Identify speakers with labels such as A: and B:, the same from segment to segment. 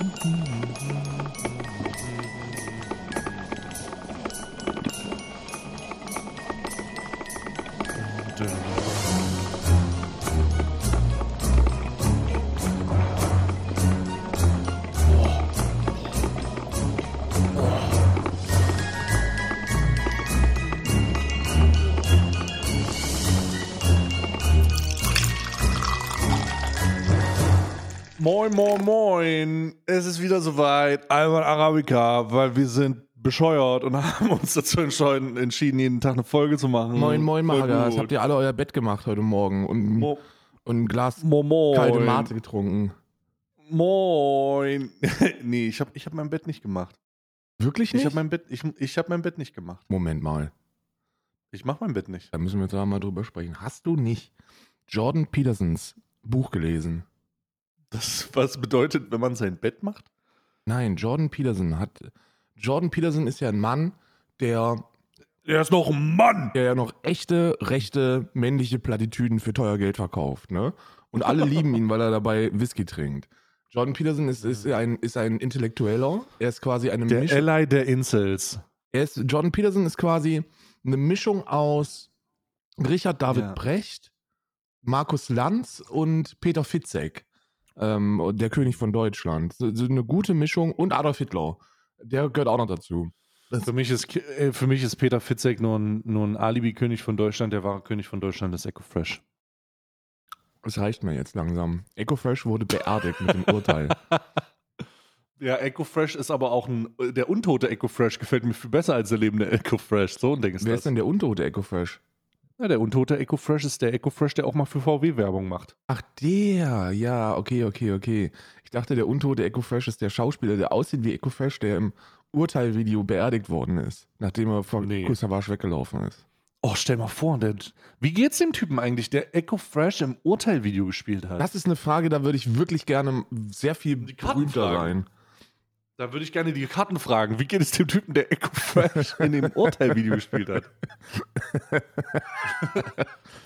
A: 嗯嗯嗯嗯 Moin, moin, moin. Es ist wieder soweit. Alman Arabica, weil wir sind bescheuert und haben uns dazu entschieden, entschieden jeden Tag eine Folge zu machen.
B: Moin, moin,
A: gut.
B: Habt ihr alle euer Bett gemacht heute Morgen und,
A: Mo
B: und ein Glas
A: mo moin.
B: kalte Mate getrunken?
A: Moin. nee, ich habe ich hab mein Bett nicht gemacht.
B: Wirklich
A: Ich
B: nicht?
A: habe mein, Bett- ich, ich hab mein Bett nicht gemacht.
B: Moment mal,
A: Ich mache mein Bett nicht.
B: da müssen wir jetzt mal drüber sprechen. Hast du nicht Jordan Petersons Buch gelesen?
A: Das, was bedeutet, wenn man sein Bett macht?
B: Nein, Jordan Peterson hat. Jordan Peterson ist ja ein Mann, der,
A: Er ist noch ein Mann.
B: der ja noch echte, rechte, männliche Plattitüden für teuer Geld verkauft, ne? Und alle lieben ihn, weil er dabei Whisky trinkt. Jordan Peterson ist, ist, ein, ist ein Intellektueller. Er ist quasi eine
A: Der
B: Mischung.
A: Ally der Incels.
B: Er ist, Jordan Peterson ist quasi eine Mischung aus Richard David
A: Ja.
B: Brecht, Markus Lanz und Peter Fitzek, ähm, der König von Deutschland. So, so eine gute Mischung und Adolf Hitler. Der gehört auch noch dazu.
A: Für mich, ist, äh, für mich ist Peter Fitzek nur ein, nur ein Alibi-König von Deutschland. Der wahre König von Deutschland ist Echo Fresh.
B: Das reicht mir jetzt langsam. Ecofresh wurde beerdigt mit dem Urteil.
A: Ja, Echo Fresh ist aber auch ein. Der untote Echo Fresh gefällt mir viel besser als der lebende Echo Fresh. So ein Ding ist
B: Wer
A: das.
B: ist denn der untote Ecofresh?
A: Ja, der untote Echo Fresh ist der Echo Fresh, der auch mal für VW-Werbung macht.
B: Ach, der. Ja, okay, okay, okay. Ich dachte, der untote Ecofresh ist der Schauspieler, der aussieht wie Ecofresh, der im Urteilvideo beerdigt worden ist, nachdem er von
A: Nee.
B: Kusavage weggelaufen ist.
A: Oh, stell mal vor, der, wie geht's dem Typen eigentlich, der Echo Fresh im Urteil-Video gespielt hat?
B: Das ist eine Frage, da würde ich wirklich gerne sehr viel berühmter sein.
A: Da würde ich gerne die Karten fragen. Wie geht es dem Typen, der Echo Fresh in dem Urteil-Video gespielt hat?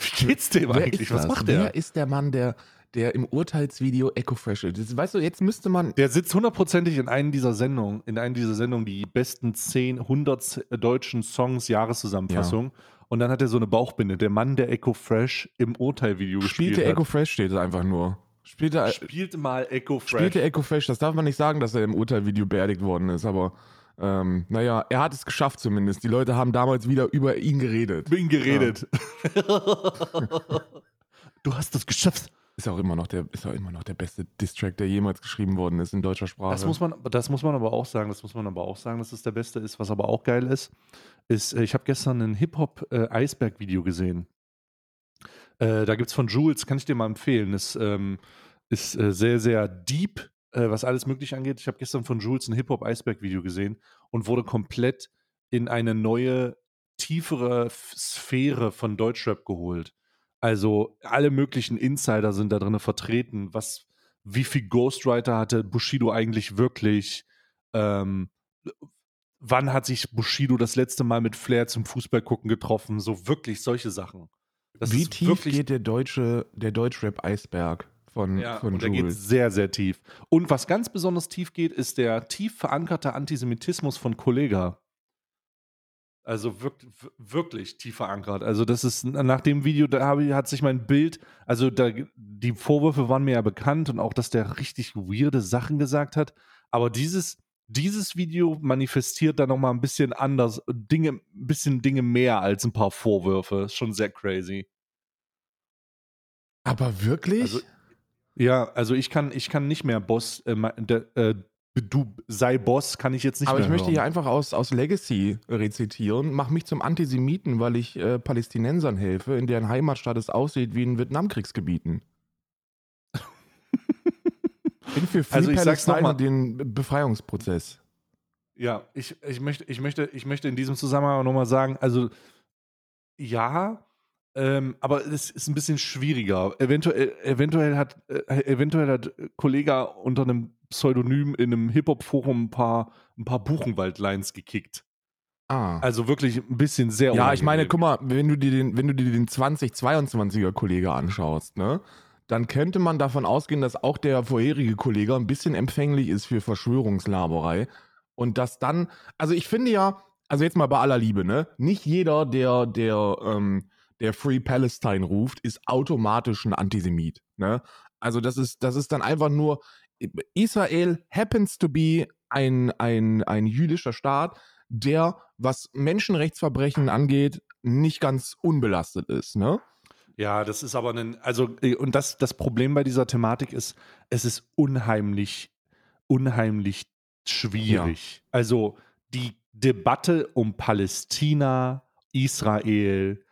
A: wie geht's dem
B: Wer
A: eigentlich?
B: ist
A: Was macht der?
B: Wer ist der Mann, der, der im Urteilsvideo Ecofresh ist? Das- Weißt du, jetzt müsste man.
A: Der sitzt hundertprozentig in einer dieser Sendungen, in einer dieser Sendungen, die besten 10, 100 deutschen Songs Jahreszusammenfassung. Und dann hat er so eine Bauchbinde. Der Mann, der Echo Fresh im Urteilvideo gespielt
B: Spielte
A: hat.
B: Ecofresh steht es einfach nur. Spielte,
A: Spielt mal Echo Fresh.
B: spielte Ecofresh, das darf man nicht sagen, dass er im Urteilvideo beerdigt worden ist, aber ähm, naja, er hat es geschafft zumindest. Die Leute haben damals wieder über ihn geredet.
A: Bin geredet. du hast das geschafft.
B: Ist auch immer noch der, ist auch immer noch der beste Distrack, der jemals geschrieben worden ist in deutscher Sprache.
A: Das muss, man, das muss man aber auch sagen, das muss man aber auch sagen, dass es der beste ist. Was aber auch geil ist, ist, äh, ich habe gestern ein Hip-Hop-Eisberg-Video gesehen. Äh, da gibt es von Jules, kann ich dir mal empfehlen. Das ähm, ist äh, sehr, sehr deep, äh, was alles Mögliche angeht. Ich habe gestern von Jules ein Hip-Hop-Eisberg-Video gesehen und wurde komplett in eine neue, tiefere Sphäre von Deutschrap geholt. Also alle möglichen Insider sind da drin vertreten, was, wie viel Ghostwriter hatte Bushido eigentlich wirklich? Ähm, wann hat sich Bushido das letzte Mal mit Flair zum Fußballgucken getroffen? So wirklich solche Sachen. Das
B: Wie tief
A: wirklich
B: geht der deutsche, der Deutschrap-Eisberg von,
A: ja,
B: von
A: und der geht sehr, sehr tief. Und was ganz besonders tief geht, ist der tief verankerte Antisemitismus von Kollega. Also wirk wirklich tief verankert. Also das ist nach dem Video, da habe, hat sich mein Bild, also da, die Vorwürfe waren mir ja bekannt und auch, dass der richtig weirde Sachen gesagt hat. Aber dieses, dieses Video manifestiert da nochmal ein bisschen anders, Dinge, ein bisschen Dinge mehr als ein paar Vorwürfe. Ist schon sehr crazy.
B: Aber wirklich?
A: Also, Ja, also ich kann, ich kann nicht mehr Boss, äh, der, äh, du sei Boss, kann ich jetzt nicht
B: Aber
A: mehr
B: ich möchte
A: hören.
B: hier einfach aus, aus Legacy rezitieren. Mach mich zum Antisemiten, weil ich äh, Palästinensern helfe, in deren Heimatstadt es aussieht wie in Vietnamkriegsgebieten. Bin für Free
A: Also ich sag's noch mal.
B: den Befreiungsprozess.
A: Ja, ich, ich, möchte, ich, möchte, ich möchte in diesem Zusammenhang nochmal sagen, also ja, ähm, aber es ist ein bisschen schwieriger. Eventuell, eventuell hat, äh, eventuell hat Kollega unter einem Pseudonym in einem Hip-Hop-Forum ein paar, ein paar Buchenwald-Lines gekickt.
B: Ah.
A: Also wirklich ein bisschen sehr
B: ja, ich meine,
A: unangenehm.
B: guck mal, wenn du dir den, wenn du dir den 2022er Kollege anschaust, ne? dann könnte man davon ausgehen, dass auch der vorherige Kollege ein bisschen empfänglich ist für Verschwörungslaberei. Und dass dann, also ich finde ja, also jetzt mal bei aller Liebe, ne? Nicht jeder, der, der, ähm, der Free Palestine ruft, ist automatisch ein Antisemit. Ne? Also das ist, das ist dann einfach nur, Israel happens to be ein, ein, ein jüdischer Staat, der, was Menschenrechtsverbrechen angeht, nicht ganz unbelastet ist. Ne?
A: Ja, das ist aber ein, also, und das, das Problem bei dieser Thematik ist, es ist unheimlich, unheimlich schwierig. Ja. Also die Debatte um Palästina, Israel,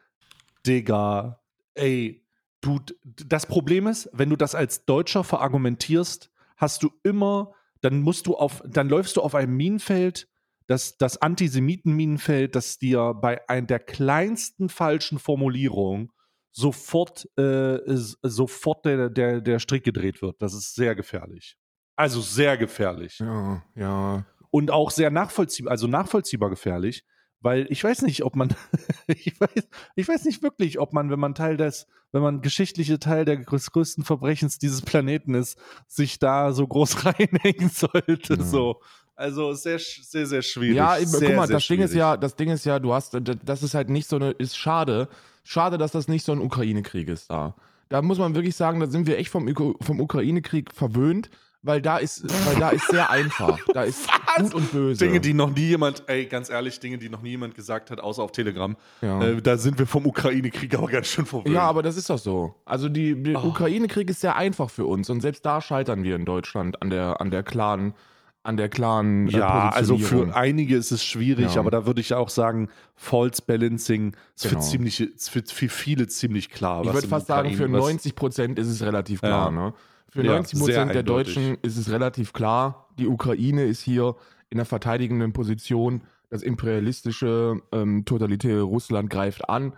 A: Digga, ey, du, das Problem ist, wenn du das als Deutscher verargumentierst, hast du immer, dann musst du auf, dann läufst du auf einem Minenfeld, das, das Antisemiten-Minenfeld, das dir bei einer der kleinsten falschen Formulierungen sofort, äh, sofort der, der, der Strick gedreht wird. Das ist sehr gefährlich. Also sehr gefährlich.
B: Ja, ja.
A: Und auch sehr nachvollziehbar, also nachvollziehbar gefährlich, weil ich weiß nicht, ob man, ich, weiß, ich weiß nicht wirklich, ob man, wenn man Teil des, wenn man geschichtliche Teil des größten Verbrechens dieses Planeten ist, sich da so groß reinhängen sollte. Ja. So. Also sehr, sehr, sehr schwierig.
B: Ja,
A: sehr,
B: guck mal, das Ding ist ja, das Ding ist ja, du hast, das ist halt nicht so eine, ist schade, schade, dass das nicht so ein Ukraine-Krieg ist da. Da muss man wirklich sagen, da sind wir echt vom, vom Ukraine-Krieg verwöhnt, weil da ist, weil da ist sehr einfach. Da ist Was? gut und böse.
A: Dinge, die noch nie jemand, ey, ganz ehrlich, Dinge, die noch nie jemand gesagt hat, außer auf Telegram. Ja. Äh, da sind wir vom Ukraine-Krieg aber ganz schön verwöhnt.
B: Ja, aber das ist doch so. Also die, der oh. Ukraine-Krieg ist sehr einfach für uns und selbst da scheitern wir in Deutschland an der, an der klaren an der klaren
A: äh, Ja, also für einige ist es schwierig, ja. aber da würde ich auch sagen, False Balancing ist genau. für, ziemlich, für, für viele ziemlich klar.
B: Ich würde fast sagen, für 90 Prozent ist es relativ klar. Ja. Ne? Für 90 Prozent ja, der Deutschen ist es relativ klar, die Ukraine ist hier in der verteidigenden Position. Das imperialistische, ähm, totalitäre Russland greift an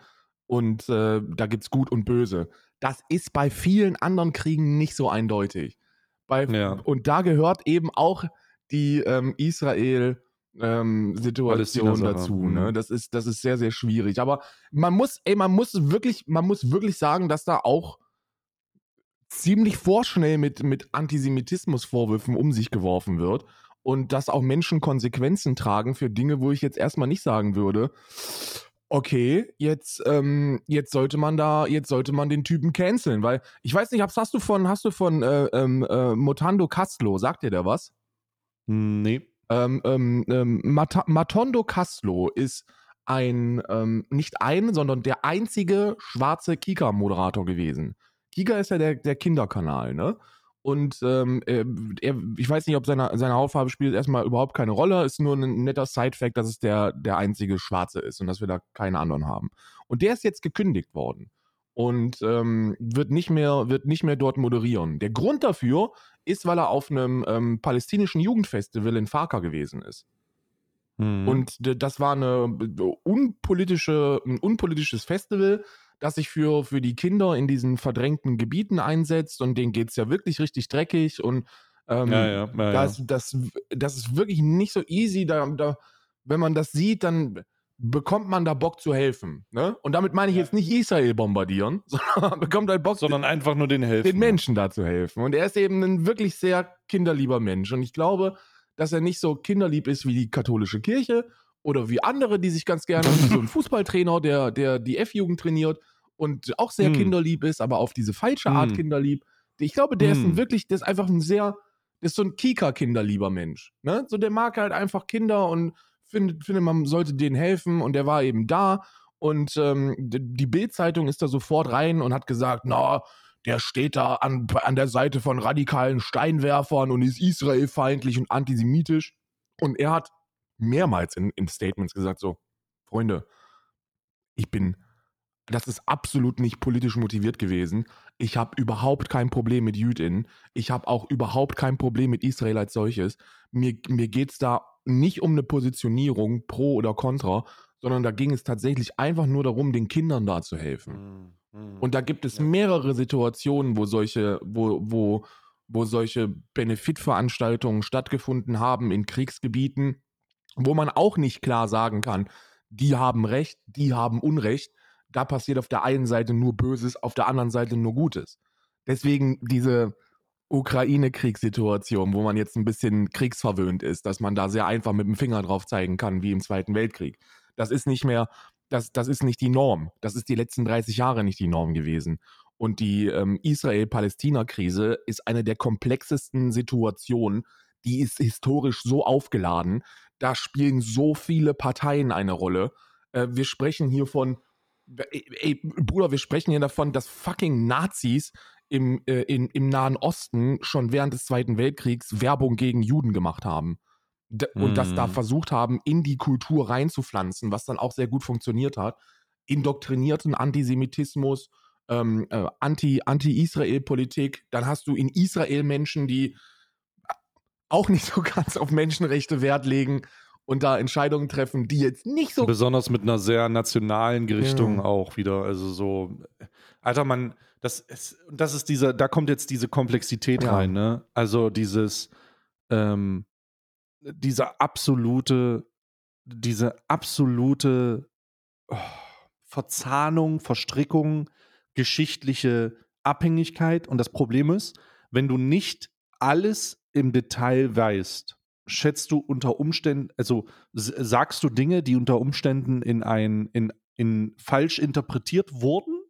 B: und äh, da gibt es Gut und Böse. Das ist bei vielen anderen Kriegen nicht so eindeutig. Bei, Und da gehört eben auch die ähm, Israel-Situation ähm, dazu. Ne? Mhm. Das, ist, das ist sehr, sehr schwierig. Aber man muss, ey, man muss wirklich, man muss wirklich sagen, dass da auch ziemlich vorschnell mit, mit Antisemitismusvorwürfen um sich geworfen wird und dass auch Menschen Konsequenzen tragen für Dinge, wo ich jetzt erstmal nicht sagen würde, okay, jetzt, ähm, jetzt sollte man da, jetzt sollte man den Typen canceln, weil ich weiß nicht, hast du von, hast du von äh, ähm, äh, Motando Castlo, sagt dir der was?
A: Nee.
B: Ähm, ähm, ähm, Mat Matondo Castlo ist ein, ähm, nicht ein, sondern der einzige schwarze Kika-Moderator gewesen. Kika ist ja der, der Kinderkanal, ne? Und ähm, er, ich weiß nicht, ob seine, seine Hautfarbe spielt erstmal überhaupt keine Rolle. Ist nur ein netter Side-Fact, dass es der, der einzige Schwarze ist und dass wir da keine anderen haben. Und der ist jetzt gekündigt worden und ähm, wird, nicht mehr, wird nicht mehr dort moderieren. Der Grund dafür ist, weil er auf einem ähm, palästinischen Jugendfestival in Farka gewesen ist. Mhm. Und das war eine unpolitische, ein unpolitisches Festival, das sich für, für die Kinder in diesen verdrängten Gebieten einsetzt und denen geht es ja wirklich richtig dreckig und ähm, ja, ja, ja, das, das, das ist wirklich nicht so easy. Da, da, wenn man das sieht, dann bekommt man da Bock zu helfen. Ne? Und damit meine ich jetzt nicht Israel bombardieren, sondern bekommt halt Bock,
A: sondern einfach nur den helfen.
B: Den Menschen da zu helfen. Und er ist eben ein wirklich sehr kinderlieber Mensch. Und ich glaube, dass er nicht so kinderlieb ist wie die katholische Kirche oder wie andere, die sich ganz gerne, wie so ein Fußballtrainer, der, der die F-Jugend trainiert und auch sehr hm. kinderlieb ist, aber auf diese falsche Art hm. kinderlieb. Ich glaube, der hm. ist ein wirklich, der ist einfach ein sehr, der ist so ein Kika-kinderlieber Mensch. Ne? So, der mag halt einfach Kinder und findet, finde, man sollte denen helfen und der war eben da. Und ähm, die Bild-Zeitung ist da sofort rein und hat gesagt, na, der steht da an, an der Seite von radikalen Steinwerfern und ist israelfeindlich und antisemitisch. Und er hat mehrmals in, in Statements gesagt, so, Freunde, ich bin, das ist absolut nicht politisch motiviert gewesen. Ich habe überhaupt kein Problem mit Jüdinnen. Ich habe auch überhaupt kein Problem mit Israel als solches. Mir, mir geht es da nicht um eine Positionierung pro oder contra, sondern da ging es tatsächlich einfach nur darum, den Kindern da zu helfen. Mhm. Und da gibt es mehrere Situationen, wo solche, wo, wo, wo solche Benefitveranstaltungen stattgefunden haben in Kriegsgebieten, wo man auch nicht klar sagen kann, die haben Recht, die haben Unrecht. Da passiert auf der einen Seite nur Böses, auf der anderen Seite nur Gutes. deswegen diese Ukraine-Kriegssituation, wo man jetzt ein bisschen kriegsverwöhnt ist, dass man da sehr einfach mit dem Finger drauf zeigen kann, wie im Zweiten Weltkrieg. Das ist nicht mehr, das, das ist nicht die Norm. Das ist die letzten 30 Jahre nicht die Norm gewesen. Und die ähm, Israel-Palästina-Krise ist eine der komplexesten Situationen, die ist historisch so aufgeladen. Da spielen so viele Parteien eine Rolle. Äh, wir sprechen hier von, ey, ey, Bruder, wir sprechen hier davon, dass fucking Nazis im, äh, in, im Nahen Osten schon während des Zweiten Weltkriegs Werbung gegen Juden gemacht haben. D und mm. das da mhm. versucht haben, in die Kultur reinzupflanzen, was dann auch sehr gut funktioniert hat. Indoktrinierten Antisemitismus, ähm, äh, Anti-Israel-Politik. Dann hast du in Israel Menschen, die auch nicht so ganz auf Menschenrechte Wert legen und da Entscheidungen treffen, die jetzt nicht so.
A: Besonders mit einer sehr nationalen Gerichtung ja. auch wieder. Also so, Alter, man, das ist, das ist diese, da kommt jetzt diese Komplexität ja. rein, ne? Also dieses, ähm, diese absolute, diese absolute oh, Verzahnung, Verstrickung, geschichtliche Abhängigkeit. Und das Problem ist, wenn du nicht alles im Detail weißt, schätzt du unter Umständen, also sagst du Dinge, die unter Umständen in ein, in, in falsch interpretiert wurden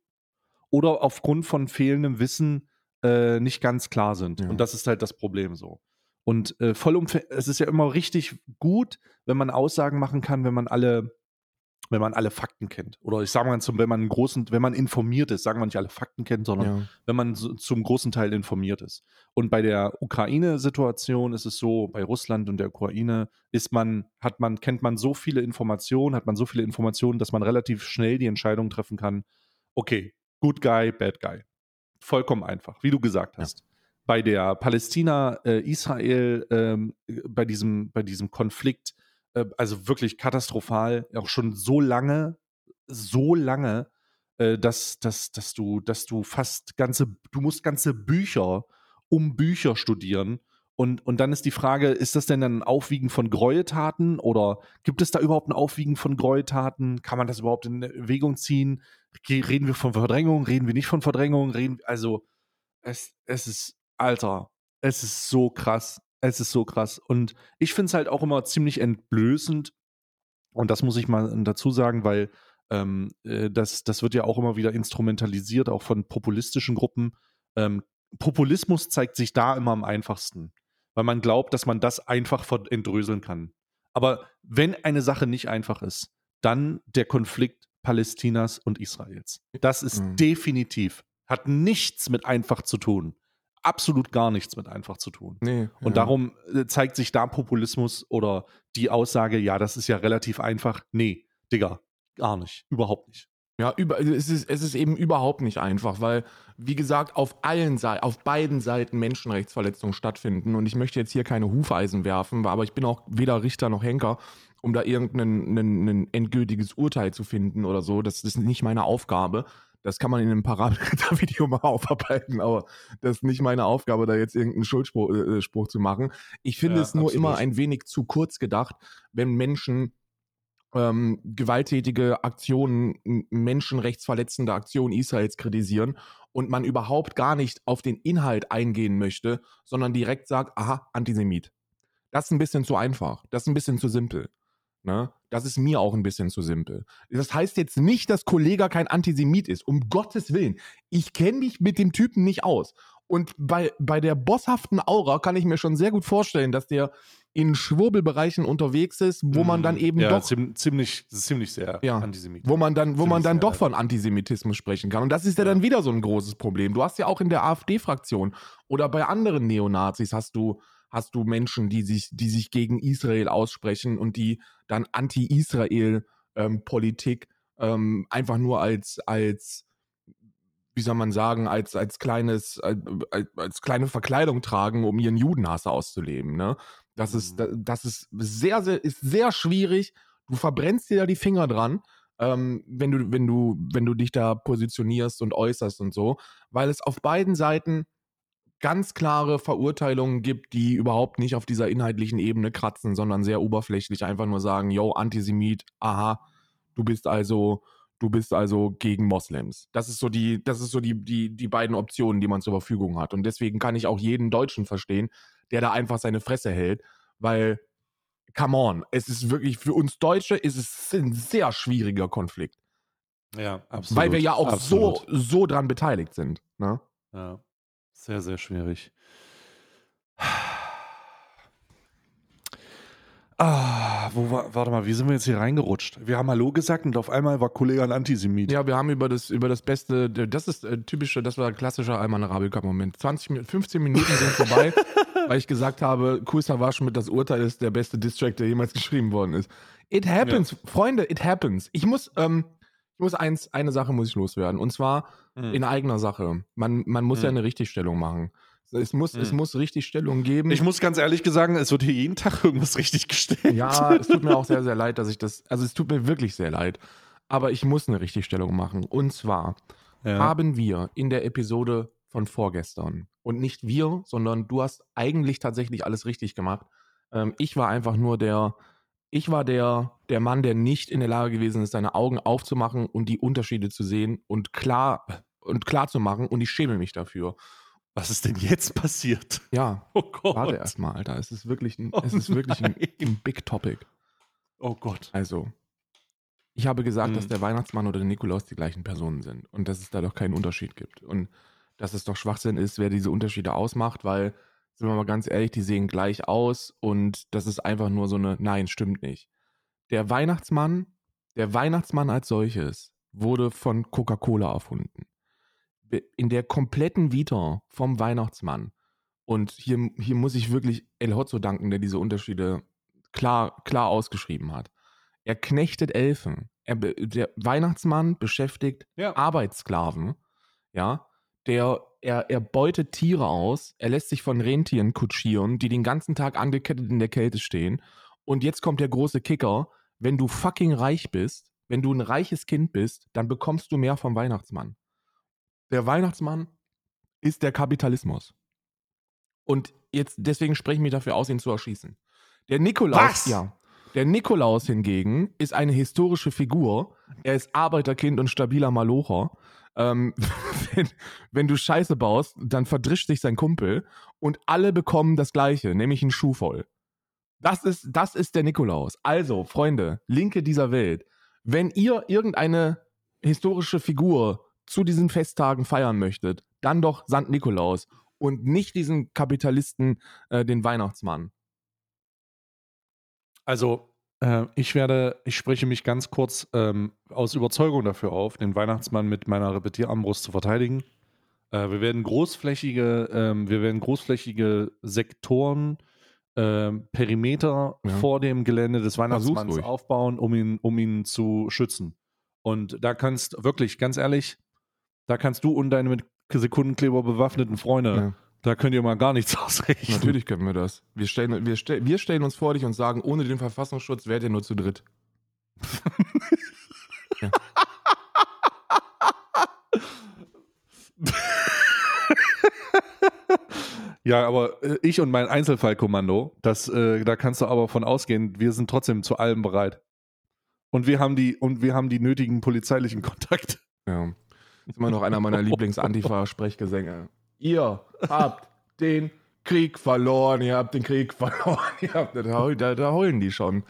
A: oder aufgrund von fehlendem Wissen äh, nicht ganz klar sind. Ja. Und das ist halt das Problem so. Und äh, vollumfänglich, es ist ja immer richtig gut, wenn man Aussagen machen kann, wenn man alle wenn man alle Fakten kennt. Oder ich sage mal, zum, wenn man einen großen, wenn man informiert ist, sagen wir nicht alle Fakten kennt, sondern ja. wenn man so, zum großen Teil informiert ist. Und bei der Ukraine-Situation ist es so, bei Russland und der Ukraine ist man, hat man, kennt man so viele Informationen, hat man so viele Informationen, dass man relativ schnell die Entscheidung treffen kann, okay, good guy, bad guy. Vollkommen einfach, wie du gesagt hast. Ja. Bei der Palästina-Israel, äh, ähm, bei, diesem, bei diesem Konflikt, äh, also wirklich katastrophal, auch schon so lange, so lange, äh, dass, dass, dass, du, dass du fast ganze, du musst ganze Bücher um Bücher studieren. Und, und dann ist die Frage, ist das denn ein Aufwiegen von Gräueltaten oder gibt es da überhaupt ein Aufwiegen von Gräueltaten? Kann man das überhaupt in Erwägung ziehen? Reden wir von Verdrängung? Reden wir nicht von Verdrängung? Reden, also, es, es ist, Alter, es ist so krass. Es ist so krass. Und ich finde es halt auch immer ziemlich entblößend. Und das muss ich mal dazu sagen, weil ähm, äh, das, das wird ja auch immer wieder instrumentalisiert, auch von populistischen Gruppen. Ähm, Populismus zeigt sich da immer am einfachsten, weil man glaubt, dass man das einfach entdröseln kann. Aber wenn eine Sache nicht einfach ist, dann der Konflikt Palästinas und Israels. Das ist mhm. definitiv, hat nichts mit einfach zu tun absolut gar nichts mit einfach zu tun. Nee, und ja. darum äh, zeigt sich da Populismus oder die Aussage, ja, das ist ja relativ einfach. Nee, Digga, gar nicht. Überhaupt nicht.
B: Ja, über, es, ist, es ist eben überhaupt nicht einfach, weil, wie gesagt, auf allen Seiten, auf beiden Seiten Menschenrechtsverletzungen stattfinden. Und ich möchte jetzt hier keine Hufeisen werfen, aber ich bin auch weder Richter noch Henker, um da irgendein ein, ein endgültiges Urteil zu finden oder so. Das ist nicht meine Aufgabe. Das kann man in einem Parameter-Video mal aufarbeiten, aber das ist nicht meine Aufgabe, da jetzt irgendeinen Schuldspruch äh, äh Spruch zu machen. Ich finde ja, es nur absolut. immer ein wenig zu kurz gedacht, wenn Menschen ähm, gewalttätige Aktionen, menschenrechtsverletzende Aktionen Israels kritisieren und man überhaupt gar nicht auf den Inhalt eingehen möchte, sondern direkt sagt, aha, Antisemit. Das ist ein bisschen zu einfach. Das ist ein bisschen zu simpel. Ne? Das ist mir auch ein bisschen zu simpel. Das heißt jetzt nicht, dass Kollega kein Antisemit ist. Um Gottes Willen. Ich kenne mich mit dem Typen nicht aus. Und bei, bei der bosshaften Aura kann ich mir schon sehr gut vorstellen, dass der in Schwurbelbereichen unterwegs ist, wo man dann mhm. eben
A: ja,
B: doch
A: ziemlich, ziemlich sehr
B: ja, antisemitisch. Wo man dann, wo man dann doch von Antisemitismus sprechen kann. Und das ist ja, ja, dann wieder so ein großes Problem. Du hast ja auch in der AfD-Fraktion oder bei anderen Neonazis hast du hast du Menschen, die sich, die sich gegen Israel aussprechen und die dann Anti-Israel-Politik ähm, ähm, einfach nur als, als, wie soll man sagen, als, als kleines, als, als kleine Verkleidung tragen, um ihren Judenhass auszuleben. Ne? Das ist, mhm. das ist sehr, sehr, ist sehr schwierig. Du verbrennst dir da die Finger dran. Ähm, wenn du, wenn du, wenn du dich da positionierst und äußerst und so, weil es auf beiden Seiten ganz klare Verurteilungen gibt, die überhaupt nicht auf dieser inhaltlichen Ebene kratzen, sondern sehr oberflächlich einfach nur sagen, yo, Antisemit, aha, du bist also, Du bist also gegen Moslems. Das ist so die, das ist so die, die, die beiden Optionen, die man zur Verfügung hat. Und deswegen kann ich auch jeden Deutschen verstehen, der da einfach seine Fresse hält, weil, come on, es ist wirklich, für uns Deutsche ist es ein sehr schwieriger Konflikt.
A: Ja, absolut.
B: Weil wir ja auch
A: absolut.
B: so, so dran beteiligt sind. Ne?
A: Ja, sehr, sehr schwierig. Ah, wo war, warte mal, wie sind wir jetzt hier reingerutscht? Wir haben Hallo gesagt und auf einmal war Kollege ein Antisemit.
B: Ja, wir haben über das, über das Beste, das ist äh, typische, das war ein klassischer Alman Arabica-Moment. 20, Mi- 15 Minuten sind vorbei, weil ich gesagt habe, Kool Savage mit das Urteil ist der beste Distrack, der jemals geschrieben worden ist. It happens, Freunde, it happens. Ich muss, ähm, muss eins, eine Sache muss ich loswerden. Und zwar
A: Hm.
B: in eigener Sache. Man, man muss ja
A: Hm.
B: eine Richtigstellung machen. Es muss, es
A: Hm.
B: muss Richtigstellung geben.
A: Ich muss ganz ehrlich sagen, es wird hier jeden Tag irgendwas richtig gestellt.
B: Ja, es tut mir auch sehr, sehr leid, dass ich das. Also es tut mir wirklich sehr leid. Aber ich muss eine Richtigstellung machen. Und zwar
A: Ja.
B: haben wir in der Episode von vorgestern und nicht wir, sondern du hast eigentlich tatsächlich alles richtig gemacht. Ähm, ich war einfach nur der, ich war der, der Mann, der nicht in der Lage gewesen ist, seine Augen aufzumachen und die Unterschiede zu sehen und klar und klar zu machen. Und ich schäme mich dafür.
A: Was ist denn jetzt passiert?
B: Ja,
A: Oh Gott.
B: warte erstmal, Alter. Es ist wirklich ein,
A: Oh
B: es ist wirklich ein, ein Big Topic.
A: Oh Gott.
B: Also, ich habe gesagt,
A: Mhm.
B: dass der Weihnachtsmann oder der Nikolaus die gleichen Personen sind und dass es da doch keinen Unterschied gibt. Und dass es doch Schwachsinn ist, wer diese Unterschiede ausmacht, weil, sind wir mal ganz ehrlich, die sehen gleich aus und das ist einfach nur so eine, nein, stimmt nicht. Der Weihnachtsmann, der Weihnachtsmann als solches wurde von Coca-Cola erfunden. In der kompletten Vita vom Weihnachtsmann. Und hier, hier muss ich wirklich El Hotzo danken, der diese Unterschiede klar, klar ausgeschrieben hat. Er knechtet Elfen. Er, der Weihnachtsmann beschäftigt
A: Ja.
B: Arbeitssklaven. Ja, der, er, er beutet Tiere aus. Er lässt sich von Rentieren kutschieren, die den ganzen Tag angekettet in der Kälte stehen. Und jetzt kommt der große Kicker. Wenn du fucking reich bist, wenn du ein reiches Kind bist, dann bekommst du mehr vom Weihnachtsmann. Der Weihnachtsmann ist der Kapitalismus. Und jetzt, deswegen spreche ich mich dafür aus, ihn zu erschießen. Der Nikolaus,
A: Was?
B: ja. Der Nikolaus hingegen ist eine historische Figur. Er ist Arbeiterkind und stabiler Malocher. Ähm, wenn, wenn du Scheiße baust, dann verdrischt sich sein Kumpel und alle bekommen das Gleiche, nämlich einen Schuh voll. Das ist, das ist der Nikolaus. Also, Freunde, Linke dieser Welt, wenn ihr irgendeine historische Figur zu diesen Festtagen feiern möchtet, dann doch Sankt Nikolaus und nicht diesen Kapitalisten, äh, den Weihnachtsmann.
A: Also, äh, ich werde, ich spreche mich ganz kurz ähm, aus Überzeugung dafür auf, den Weihnachtsmann mit meiner Repetierarmbrust zu verteidigen. Äh, wir werden großflächige, ähm, wir werden großflächige Sektoren, ähm, Perimeter
B: Ja.
A: vor dem Gelände des Weihnachtsmanns aufbauen, um ihn, um ihn zu schützen. Und da kannst wirklich, ganz ehrlich, da kannst du und deine mit Sekundenkleber bewaffneten Freunde,
B: Ja.
A: Da könnt ihr mal gar nichts ausrichten.
B: Natürlich können wir das. Wir stellen, wir, stell, wir stellen uns vor dich und sagen, ohne den Verfassungsschutz wärt ihr nur zu dritt.
A: Ja, aber äh, ich und mein Einzelfallkommando, das, äh, da kannst du aber von ausgehen, wir sind trotzdem zu allem bereit. Und wir haben die, und wir haben die nötigen polizeilichen Kontakte.
B: Ja. Das ist immer noch einer meiner Lieblings-Antifa-Sprechgesänge. Ihr habt den Krieg verloren, ihr habt den Krieg verloren, ihr habt, da, da, da heulen die schon.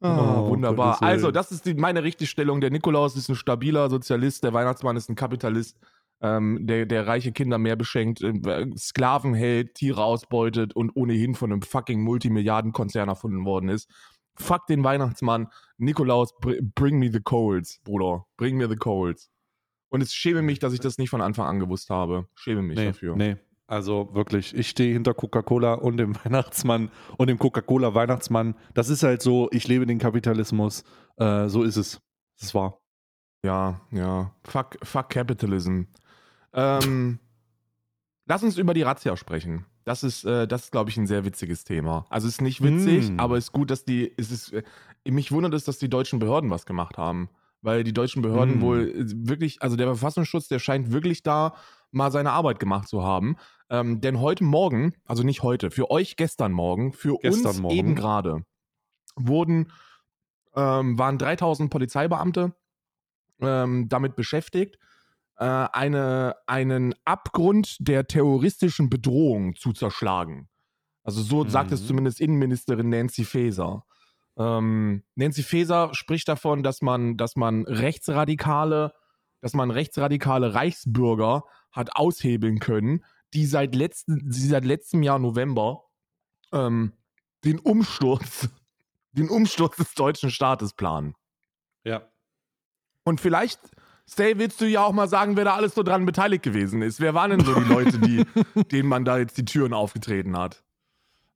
B: Ah,
A: Oh,
B: wunderbar. Also, das ist die, meine Richtigstellung. Der Nikolaus ist ein stabiler Sozialist, der Weihnachtsmann ist ein Kapitalist, ähm, der, der reiche Kinder mehr beschenkt, äh, Sklaven hält, Tiere ausbeutet und ohnehin von einem fucking Multimilliardenkonzern erfunden worden ist. Fuck den Weihnachtsmann. Nikolaus, br- bring me the coals, Bruder. Bring me the coals. Und es schäme mich, dass ich das nicht von Anfang an gewusst habe. Schäme mich
A: Nee,
B: dafür.
A: nee. Also wirklich, ich stehe hinter Coca-Cola und dem Weihnachtsmann und dem Coca-Cola-Weihnachtsmann. Das ist halt so, ich lebe den Kapitalismus. Äh, so ist es. Das wahr.
B: Ja, ja. Fuck, fuck Capitalism. Ähm, lass uns über die Razzia sprechen. Das ist, äh, das ist, glaube ich, ein sehr witziges Thema. Also es ist nicht witzig,
A: Mm.
B: aber es ist gut, dass die, es ist, äh, mich wundert es, dass die deutschen Behörden was gemacht haben. Weil die deutschen Behörden
A: Mm.
B: wohl äh, wirklich, also der Verfassungsschutz, der scheint wirklich da mal seine Arbeit gemacht zu haben. Ähm, denn heute Morgen, also nicht heute, für euch gestern Morgen, für
A: Gestern
B: uns
A: Morgen.
B: eben gerade, wurden, ähm, waren 3000 Polizeibeamte ähm, damit beschäftigt, äh, eine, einen Abgrund der terroristischen Bedrohung zu zerschlagen. Also so mhm. sagt es mhm. zumindest Innenministerin Nancy Faeser. Ähm, Nancy Faeser spricht davon, dass man, dass man rechtsradikale, dass man rechtsradikale Reichsbürger hat aushebeln können, die seit, letzten, die seit letztem Jahr November ähm, den Umsturz, den Umsturz des deutschen Staates planen.
A: Ja.
B: Und vielleicht, Stay, willst du ja auch mal sagen, wer da alles so dran beteiligt gewesen ist? Wer waren denn so die Leute, die, denen man da jetzt die Türen aufgetreten hat?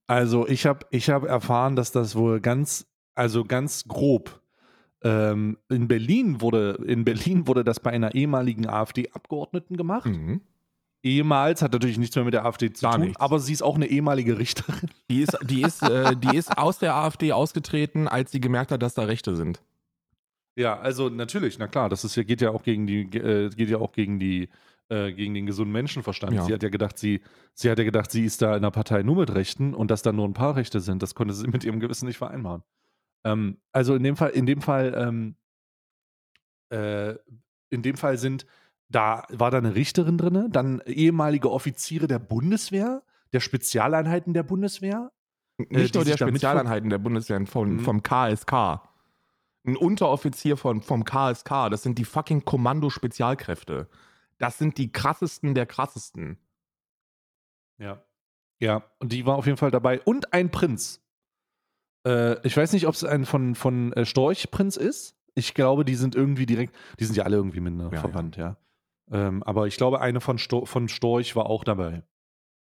A: Also ich habe ich hab erfahren, dass das wohl ganz, also ganz grob ähm, in Berlin wurde, in Berlin wurde das bei einer ehemaligen AfD-Abgeordneten gemacht. Mhm. Ehemals hat natürlich nichts mehr mit der AfD zu Gar tun, nichts. aber sie ist auch eine ehemalige Richterin.
B: Die ist, die, ist, äh, die ist aus der AfD ausgetreten, als sie gemerkt hat, dass da Rechte sind.
A: Ja, also natürlich, na klar, das ist geht ja auch gegen die, äh, geht ja auch gegen die, äh, gegen den gesunden Menschenverstand. Ja. Sie hat ja gedacht, sie, sie hat ja gedacht, sie ist da in der Partei nur mit Rechten und dass da nur ein paar Rechte sind, das konnte sie mit ihrem Gewissen nicht vereinbaren. Ähm, also in dem Fall, in dem Fall, ähm, äh, in dem Fall sind da war da eine Richterin drin, dann ehemalige Offiziere der Bundeswehr, der Spezialeinheiten der Bundeswehr.
B: Nicht äh, nur der Spezialeinheiten der Bundeswehr, von, mhm. vom KSK. Ein Unteroffizier von, vom KSK, das sind die fucking Kommando-Spezialkräfte. Das sind die krassesten der krassesten.
A: Ja. Ja, und die war auf jeden Fall dabei. Und ein Prinz. Äh, ich weiß nicht, ob es ein von, von äh, Storch Prinz ist. Ich glaube, die sind irgendwie direkt, die sind ja alle irgendwie miteinander ja, verwandt, ja. ja. Ähm, aber ich glaube, eine von, Sto von Storch war auch dabei.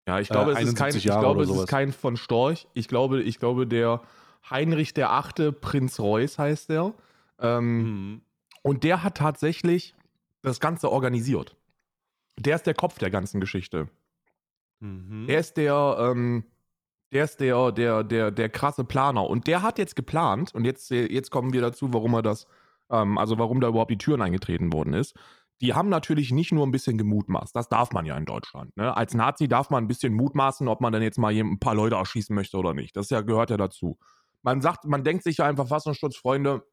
B: Ja, ich glaube, äh, es, ist kein, ich glaube es ist kein von Storch. Ich glaube, ich glaube, der Heinrich der Achte, Prinz Reuß heißt der. Ähm, mhm. Und der hat tatsächlich das Ganze organisiert. Der ist der Kopf der ganzen Geschichte. Mhm. Der ist der, ähm, der ist der, der, der, der krasse Planer. Und der hat jetzt geplant, und jetzt, jetzt kommen wir dazu, warum er das, ähm, also warum da überhaupt die Türen eingetreten worden ist die haben natürlich nicht nur ein bisschen gemutmaßt. Das darf man ja in Deutschland. Ne? Als Nazi darf man ein bisschen mutmaßen, ob man dann jetzt mal ein paar Leute erschießen möchte oder nicht. Das ja, gehört ja dazu. Man sagt, man denkt sich ja einfach, Freunde,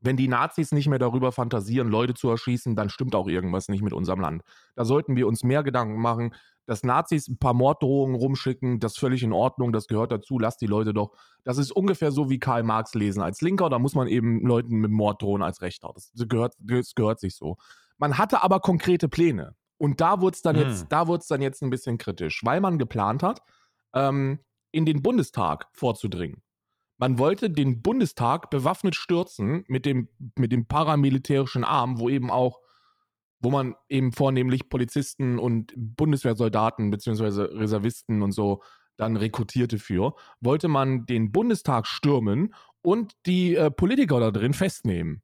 B: wenn die Nazis nicht mehr darüber fantasieren, Leute zu erschießen, dann stimmt auch irgendwas nicht mit unserem Land. Da sollten wir uns mehr Gedanken machen, dass Nazis ein paar Morddrohungen rumschicken, das ist völlig in Ordnung, das gehört dazu, lasst die Leute doch. Das ist ungefähr so wie Karl Marx lesen als Linker, da muss man eben Leuten mit Mord drohen als Rechter. Das gehört, das gehört sich so. Man hatte aber konkrete Pläne. Und da wurde es dann, hm. dann jetzt ein bisschen kritisch, weil man geplant hat, ähm, in den Bundestag vorzudringen. Man wollte den Bundestag bewaffnet stürzen mit dem, mit dem paramilitärischen Arm, wo eben auch, wo man eben vornehmlich Polizisten und Bundeswehrsoldaten beziehungsweise Reservisten und so dann rekrutierte für, wollte man den Bundestag stürmen und die äh, Politiker da drin festnehmen.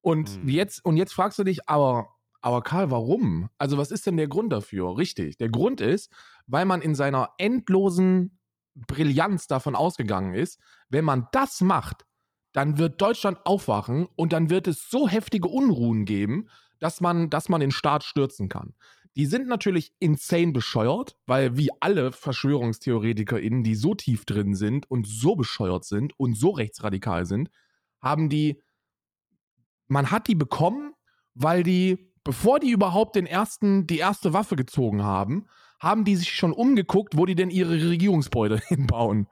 B: Und hm. jetzt, und jetzt fragst du dich, aber, aber Karl, warum? Also, was ist denn der Grund dafür? Richtig. Der Grund ist, weil man in seiner endlosen Brillanz davon ausgegangen ist, wenn man das macht, dann wird Deutschland aufwachen und dann wird es so heftige Unruhen geben, dass man, dass man den Staat stürzen kann. Die sind natürlich insane bescheuert, weil wie alle VerschwörungstheoretikerInnen, die so tief drin sind und so bescheuert sind und so rechtsradikal sind, haben die man hat die bekommen, weil die, bevor die überhaupt den ersten, die erste Waffe gezogen haben, haben die sich schon umgeguckt, wo die denn ihre Regierungsbeute hinbauen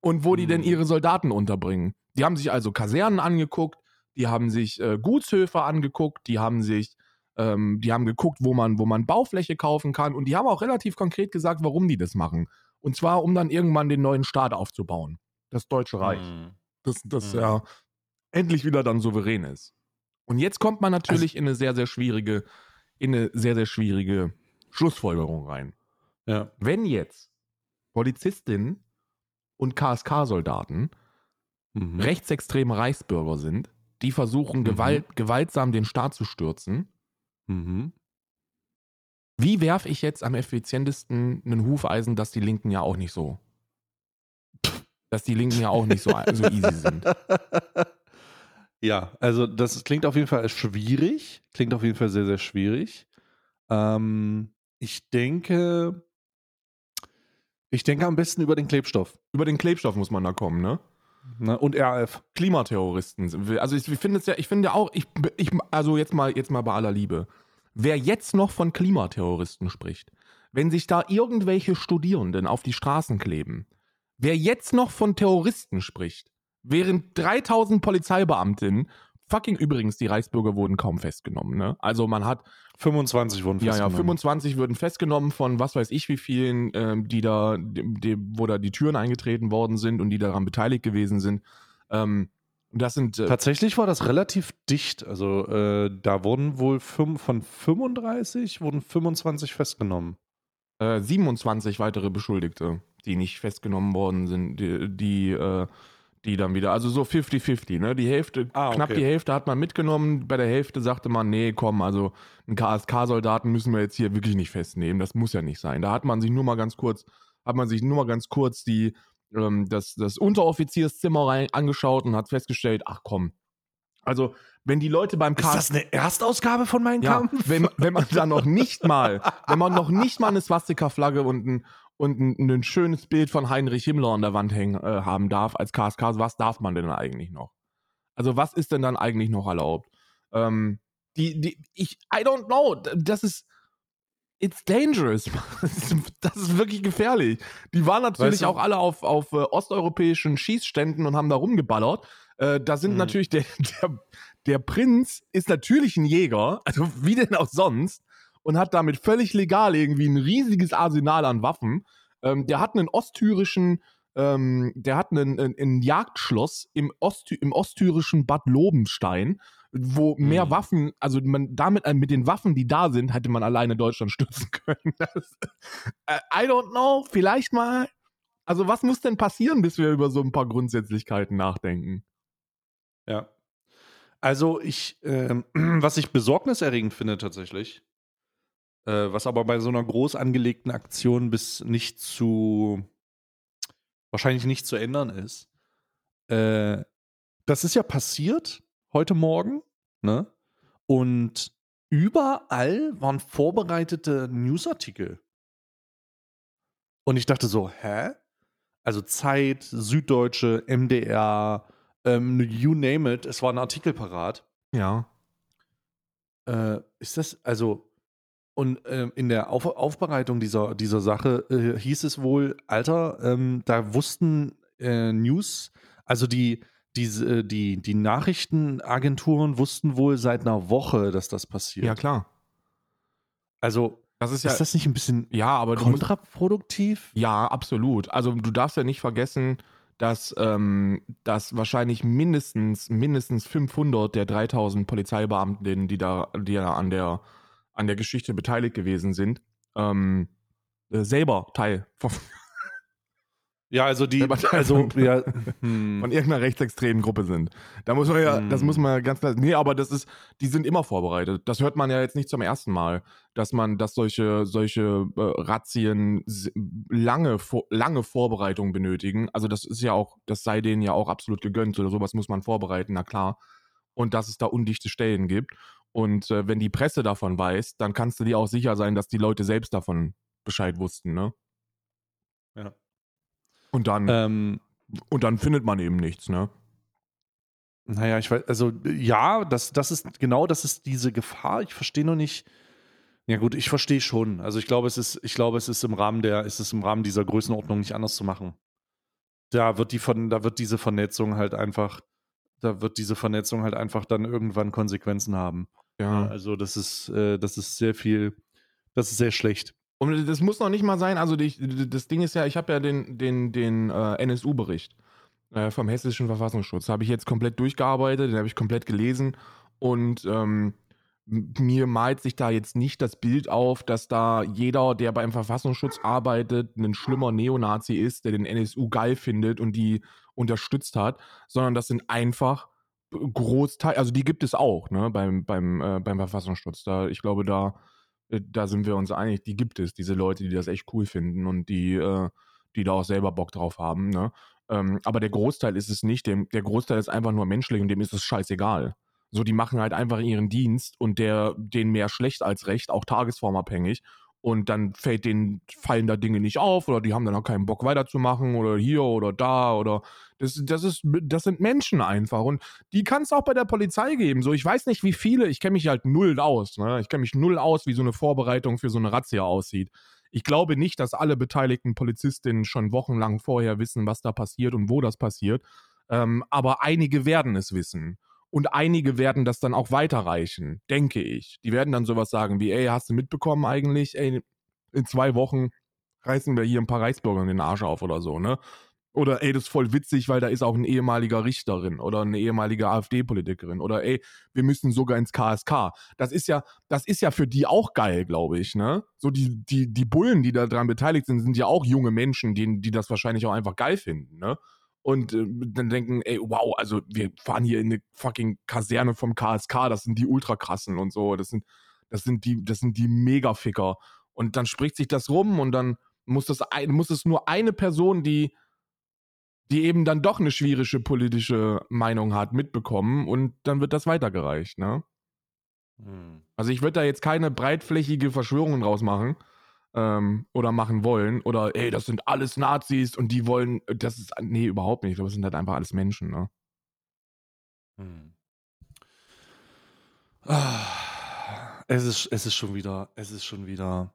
B: und wo die denn mhm. ihre Soldaten unterbringen. Die haben sich also Kasernen angeguckt, die haben sich äh, Gutshöfe angeguckt, die haben sich, ähm, die haben geguckt, wo man, wo man Baufläche kaufen kann und die haben auch relativ konkret gesagt, warum die das machen. Und zwar, um dann irgendwann den neuen Staat aufzubauen. Das Deutsche Reich. Mhm. Das, das mhm. ja endlich wieder dann souverän ist. Und jetzt kommt man natürlich also, in eine sehr, sehr schwierige, in eine sehr, sehr schwierige Schlussfolgerung rein. Ja. Wenn jetzt Polizistinnen und KSK-Soldaten mhm. rechtsextreme Reichsbürger sind, die versuchen, mhm. Gewalt, gewaltsam den Staat zu stürzen, mhm. wie werfe ich jetzt am effizientesten einen Hufeisen, dass die Linken ja auch nicht so, dass die Linken ja auch nicht so, so easy sind?
A: Ja, also das klingt auf jeden Fall schwierig. Klingt auf jeden Fall sehr, sehr schwierig. Ähm, ich denke, ich denke am besten über den Klebstoff.
B: Über den Klebstoff muss man da kommen, ne?
A: Ne? Und RAF.
B: Klimaterroristen. Also ich, ich finde es ja, ich finde auch, ich, ich, also jetzt mal, jetzt mal bei aller Liebe. Wer jetzt noch von Klimaterroristen spricht, wenn sich da irgendwelche Studierenden auf die Straßen kleben, wer jetzt noch von Terroristen spricht, während 3000 Polizeibeamtinnen, fucking übrigens, die Reichsbürger wurden kaum festgenommen, ne? Also man hat
A: 25 wurden
B: ja, ja,
A: festgenommen.
B: 25 würden festgenommen von was weiß ich wie vielen, ähm, die da, die, die, wo da die Türen eingetreten worden sind und die daran beteiligt gewesen sind. Ähm, das sind äh,
A: Tatsächlich war das relativ dicht. Also äh, da wurden wohl fünf, von 35 wurden 25 festgenommen.
B: äh, 27 weitere Beschuldigte, die nicht festgenommen worden sind, die, die, äh, die dann wieder, also so 50-50, ne? Die Hälfte,
A: Ah,
B: knapp
A: okay.
B: die Hälfte hat man mitgenommen, bei der Hälfte sagte man, nee, komm, also einen KSK-Soldaten müssen wir jetzt hier wirklich nicht festnehmen, das muss ja nicht sein. Da hat man sich nur mal ganz kurz, hat man sich nur mal ganz kurz die, ähm, das, das Unteroffizierszimmer rein angeschaut und hat festgestellt, ach komm. Also, wenn die Leute beim
A: Ist
B: KSK
A: das eine Erstausgabe von Mein
B: ja,
A: Kampf?
B: wenn, wenn man da noch nicht mal, wenn man noch nicht mal eine Swastika-Flagge und ein, und ein, ein schönes Bild von Heinrich Himmler an der Wand hängen äh, haben darf als KSK, was darf man denn eigentlich noch? Also was ist denn dann eigentlich noch erlaubt? Ähm, die, die, ich, I don't know, das ist, it's dangerous. Das ist, wirklich gefährlich. Die waren natürlich
A: Weißt du-
B: auch alle auf, auf äh, osteuropäischen Schießständen und haben da rumgeballert. Äh, da sind
A: Mhm.
B: natürlich der, der, der Prinz ist natürlich ein Jäger, also wie denn auch sonst, und hat damit völlig legal irgendwie ein riesiges Arsenal an Waffen. Ähm, der hat einen ostthürischen, ähm, der hat einen, ein, ein Jagdschloss im, Osttü im osttürischen Bad Lobenstein, wo mehr
A: Mhm.
B: Waffen, also man damit äh, mit den Waffen, die da sind, hätte man alleine Deutschland stützen können. Das, äh, I don't know, vielleicht mal. Also was muss denn passieren, bis wir über so ein paar Grundsätzlichkeiten nachdenken?
A: Ja. Also ich, ähm, was ich besorgniserregend finde tatsächlich, äh, was aber bei so einer groß angelegten Aktion bis nicht zu, wahrscheinlich nicht zu ändern ist, äh, das ist ja passiert heute Morgen, ne? Und überall waren vorbereitete Newsartikel. Und ich dachte so, hä? Also Zeit, Süddeutsche, MDR, ähm, you name it, es war ein Artikel parat.
B: Ja.
A: Äh, ist das, also, und ähm, in der Auf Aufbereitung dieser, dieser Sache äh, hieß es wohl, Alter, ähm, da wussten äh, News, also die, diese, die, die Nachrichtenagenturen wussten wohl seit einer Woche, dass das passiert.
B: Ja, klar.
A: Also,
B: Das ist ja.
A: ist das nicht ein bisschen
B: ja, aber du musst,
A: kontraproduktiv?
B: Ja, absolut. Also du darfst ja nicht vergessen, dass, ähm, dass wahrscheinlich mindestens, mindestens 500 der 3000 Polizeibeamten, die da, die da an der, an der Geschichte beteiligt gewesen sind, ähm, äh, selber Teil von,
A: Ja, also die, also,
B: von-
A: ja, hm.
B: von irgendeiner rechtsextremen Gruppe sind. Da muss man ja, das
A: Hm.
B: muss man ja ganz klar, nee, aber das ist, die sind immer vorbereitet. Das hört man ja jetzt nicht zum ersten Mal, dass man, dass solche, solche äh, Razzien lange, vor, lange Vorbereitung benötigen. Also das ist ja auch, das sei denen ja auch absolut gegönnt oder sowas muss man vorbereiten, na klar. Und dass es da undichte Stellen gibt. Und äh, wenn die Presse davon weiß, dann kannst du dir auch sicher sein, dass die Leute selbst davon Bescheid wussten, ne?
A: Ja.
B: Und dann,
A: ähm,
B: und dann findet man eben nichts, ne?
A: Naja, ich weiß, also ja, das, das ist genau, das ist diese Gefahr. Ich verstehe nur nicht. Ja gut, ich verstehe schon. Also ich glaube, es ist, ich glaube, es ist im Rahmen der, es ist im Rahmen dieser Größenordnung nicht anders zu machen. Da wird die von, da wird diese Vernetzung halt einfach, da wird diese Vernetzung halt einfach dann irgendwann Konsequenzen haben.
B: Ja.
A: Also das ist, äh, das ist sehr viel, das ist sehr schlecht.
B: Und das muss noch nicht mal sein, also die, das Ding ist ja, ich habe ja den, den, den äh, NSU-Bericht äh, vom Hessischen Verfassungsschutz, habe ich jetzt komplett durchgearbeitet, den habe ich komplett gelesen und ähm, mir malt sich da jetzt nicht das Bild auf, dass da jeder, der beim Verfassungsschutz arbeitet, ein schlimmer Neonazi ist, der den NSU geil findet und die unterstützt hat, sondern das sind einfach Großteil, also die gibt es auch, ne, beim, beim, äh, beim Verfassungsschutz. Da, ich glaube, da, äh, da sind wir uns einig, die gibt es, diese Leute, die das echt cool finden und die, äh, die da auch selber Bock drauf haben, ne? Ähm, aber der Großteil ist es nicht, dem, der Großteil ist einfach nur menschlich und dem ist es scheißegal. So, die machen halt einfach ihren Dienst und der, den mehr schlecht als recht, auch tagesformabhängig. Und dann fällt denen, fallen da Dinge nicht auf oder die haben dann auch keinen Bock weiterzumachen oder hier oder da oder das, das ist, das sind Menschen einfach. Und die kann es auch bei der Polizei geben. So, ich weiß nicht, wie viele, ich kenne mich halt null aus, ne? Ich kenne mich null aus, wie so eine Vorbereitung für so eine Razzia aussieht. Ich glaube nicht, dass alle beteiligten Polizistinnen schon wochenlang vorher wissen, was da passiert und wo das passiert. Ähm, aber einige werden es wissen. Und einige werden das dann auch weiterreichen, denke ich. Die werden dann sowas sagen wie, ey, hast du mitbekommen eigentlich, ey, in zwei Wochen reißen wir hier ein paar Reichsbürgern den Arsch auf oder so, ne? Oder ey, das ist voll witzig, weil da ist auch ein ehemaliger Richterin oder eine ehemalige AfD-Politikerin. Oder ey, wir müssen sogar ins KSK. Das ist ja, das ist ja für die auch geil, glaube ich, ne? So die, die, die Bullen, die daran beteiligt sind, sind ja auch junge Menschen, die, die das wahrscheinlich auch einfach geil finden, ne? Und äh, dann denken, ey, wow, also wir fahren hier in eine fucking Kaserne vom KSK, das sind die Ultrakrassen und so, das sind, das sind die, das sind die Megaficker. Und dann spricht sich das rum und dann muss das muss es nur eine Person, die, die eben dann doch eine schwierige politische Meinung hat, mitbekommen und dann wird das weitergereicht, ne? Hm. Also ich würde da jetzt keine breitflächige Verschwörung draus machen ähm, oder machen wollen. Oder, ey, das sind alles Nazis und die wollen, das ist, nee, überhaupt nicht. Ich glaube, das sind halt einfach alles Menschen, ne? Hm.
A: Ah, es ist, es ist schon wieder, es ist schon wieder,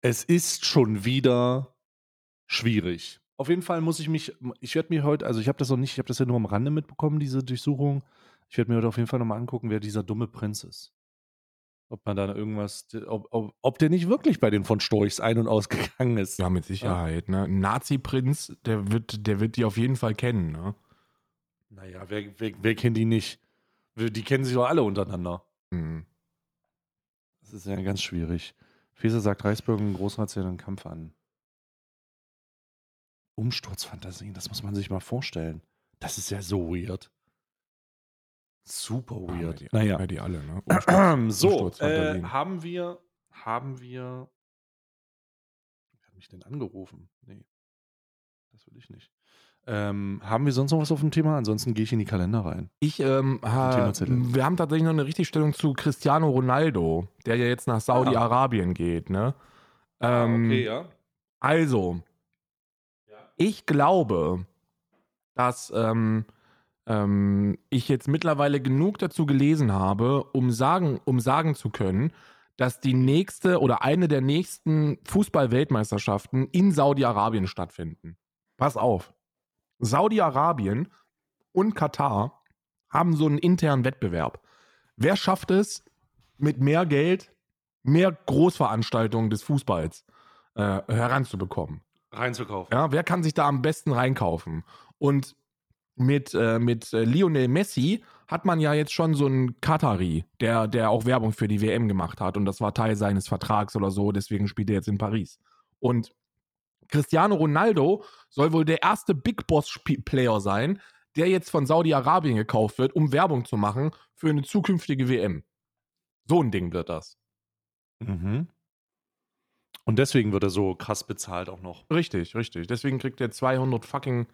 A: es ist schon wieder schwierig. Auf jeden Fall muss ich mich, ich werde mir heute, also ich habe das noch nicht, ich habe das ja nur am Rande mitbekommen, diese Durchsuchung. Ich werde mir heute auf jeden Fall nochmal angucken, wer dieser dumme Prinz ist. Ob man da irgendwas, ob, ob, ob der nicht wirklich bei den von Storchs ein- und ausgegangen ist.
B: Ja, mit Sicherheit. Ne? Ein Nazi-Prinz, der wird, der wird die auf jeden Fall kennen. Ne?
A: Naja, wer, wer, wer kennt die nicht? Die kennen sich doch alle untereinander. Mhm. Das ist ja ganz schwierig. Feser sagt Reisbürger großrationalen Kampf an. Umsturzfantasien, das muss man sich mal vorstellen. Das ist ja so weird. Super weird.
B: Ja, naja. die alle, ne?
A: Umsturz, so, äh, haben wir, haben wir, wer hat mich denn angerufen? Nee, das will ich nicht. Ähm, haben wir sonst noch was auf dem Thema? Ansonsten gehe ich in die Kalender rein.
B: Ich, ähm, ha, wir haben tatsächlich noch eine Richtigstellung zu Cristiano Ronaldo, der ja jetzt nach Saudi-Arabien ah. geht, ne? Ah, ähm, okay, ja. Also, ja. ich glaube, dass ähm, ähm, ich jetzt mittlerweile genug dazu gelesen habe, um sagen, um sagen zu können, dass die nächste oder eine der nächsten Fußball-Weltmeisterschaften in Saudi-Arabien stattfinden. Pass auf. Saudi-Arabien und Katar haben so einen internen Wettbewerb. Wer schafft es, mit mehr Geld mehr Großveranstaltungen des Fußballs äh, heranzubekommen?
A: Reinzukaufen.
B: Ja, wer kann sich da am besten reinkaufen? Und mit, äh, mit äh, Lionel Messi hat man ja jetzt schon so einen Katari, der, der auch Werbung für die WM gemacht hat und das war Teil seines Vertrags oder so, deswegen spielt er jetzt in Paris. Und Cristiano Ronaldo soll wohl der erste Big Boss Player sein, der jetzt von Saudi-Arabien gekauft wird, um Werbung zu machen für eine zukünftige WM. So ein Ding wird das.
A: Mhm. Und deswegen wird er so krass bezahlt auch noch.
B: Richtig, richtig. Deswegen kriegt er 200 fucking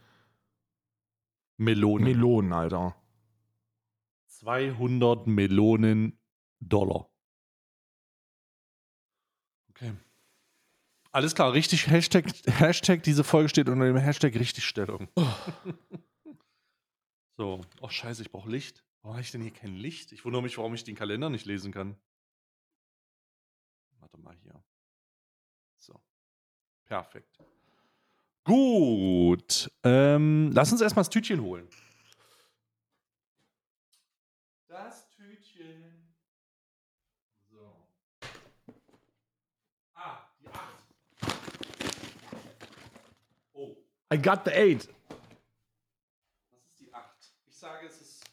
A: Melonen.
B: Melonen, Alter.
A: 200 Melonen Dollar. Okay. Alles klar, richtig Hashtag, Hashtag, diese Folge steht unter dem Hashtag Richtigstellung. Oh. so, oh scheiße, ich brauche Licht. Warum habe ich denn hier kein Licht? Ich wundere mich, warum ich den Kalender nicht lesen kann. Warte mal hier. So. Perfekt. Gut. Ähm, lass uns erstmal das Tütchen holen. Das Tütchen. So. Ah, die 8.
B: Oh. I got the 8.
A: Was ist die 8? Ich sage, es ist.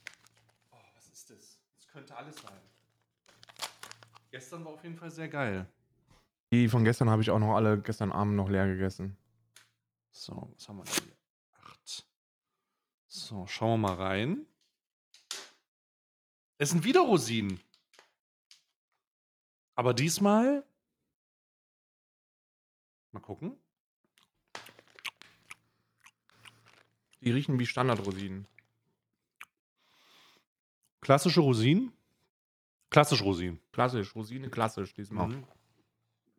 A: Oh, was ist das? Es könnte alles sein. Gestern war auf jeden Fall sehr geil.
B: Die von gestern habe ich auch noch alle gestern Abend noch leer gegessen.
A: So, was haben wir denn hier? Acht. So, schauen wir mal rein. Es sind wieder Rosinen. Aber diesmal. Mal gucken.
B: Die riechen wie Standardrosinen.
A: Klassische Rosinen? Klassisch Rosinen.
B: Klassisch, Rosine klassisch diesmal. Mhm.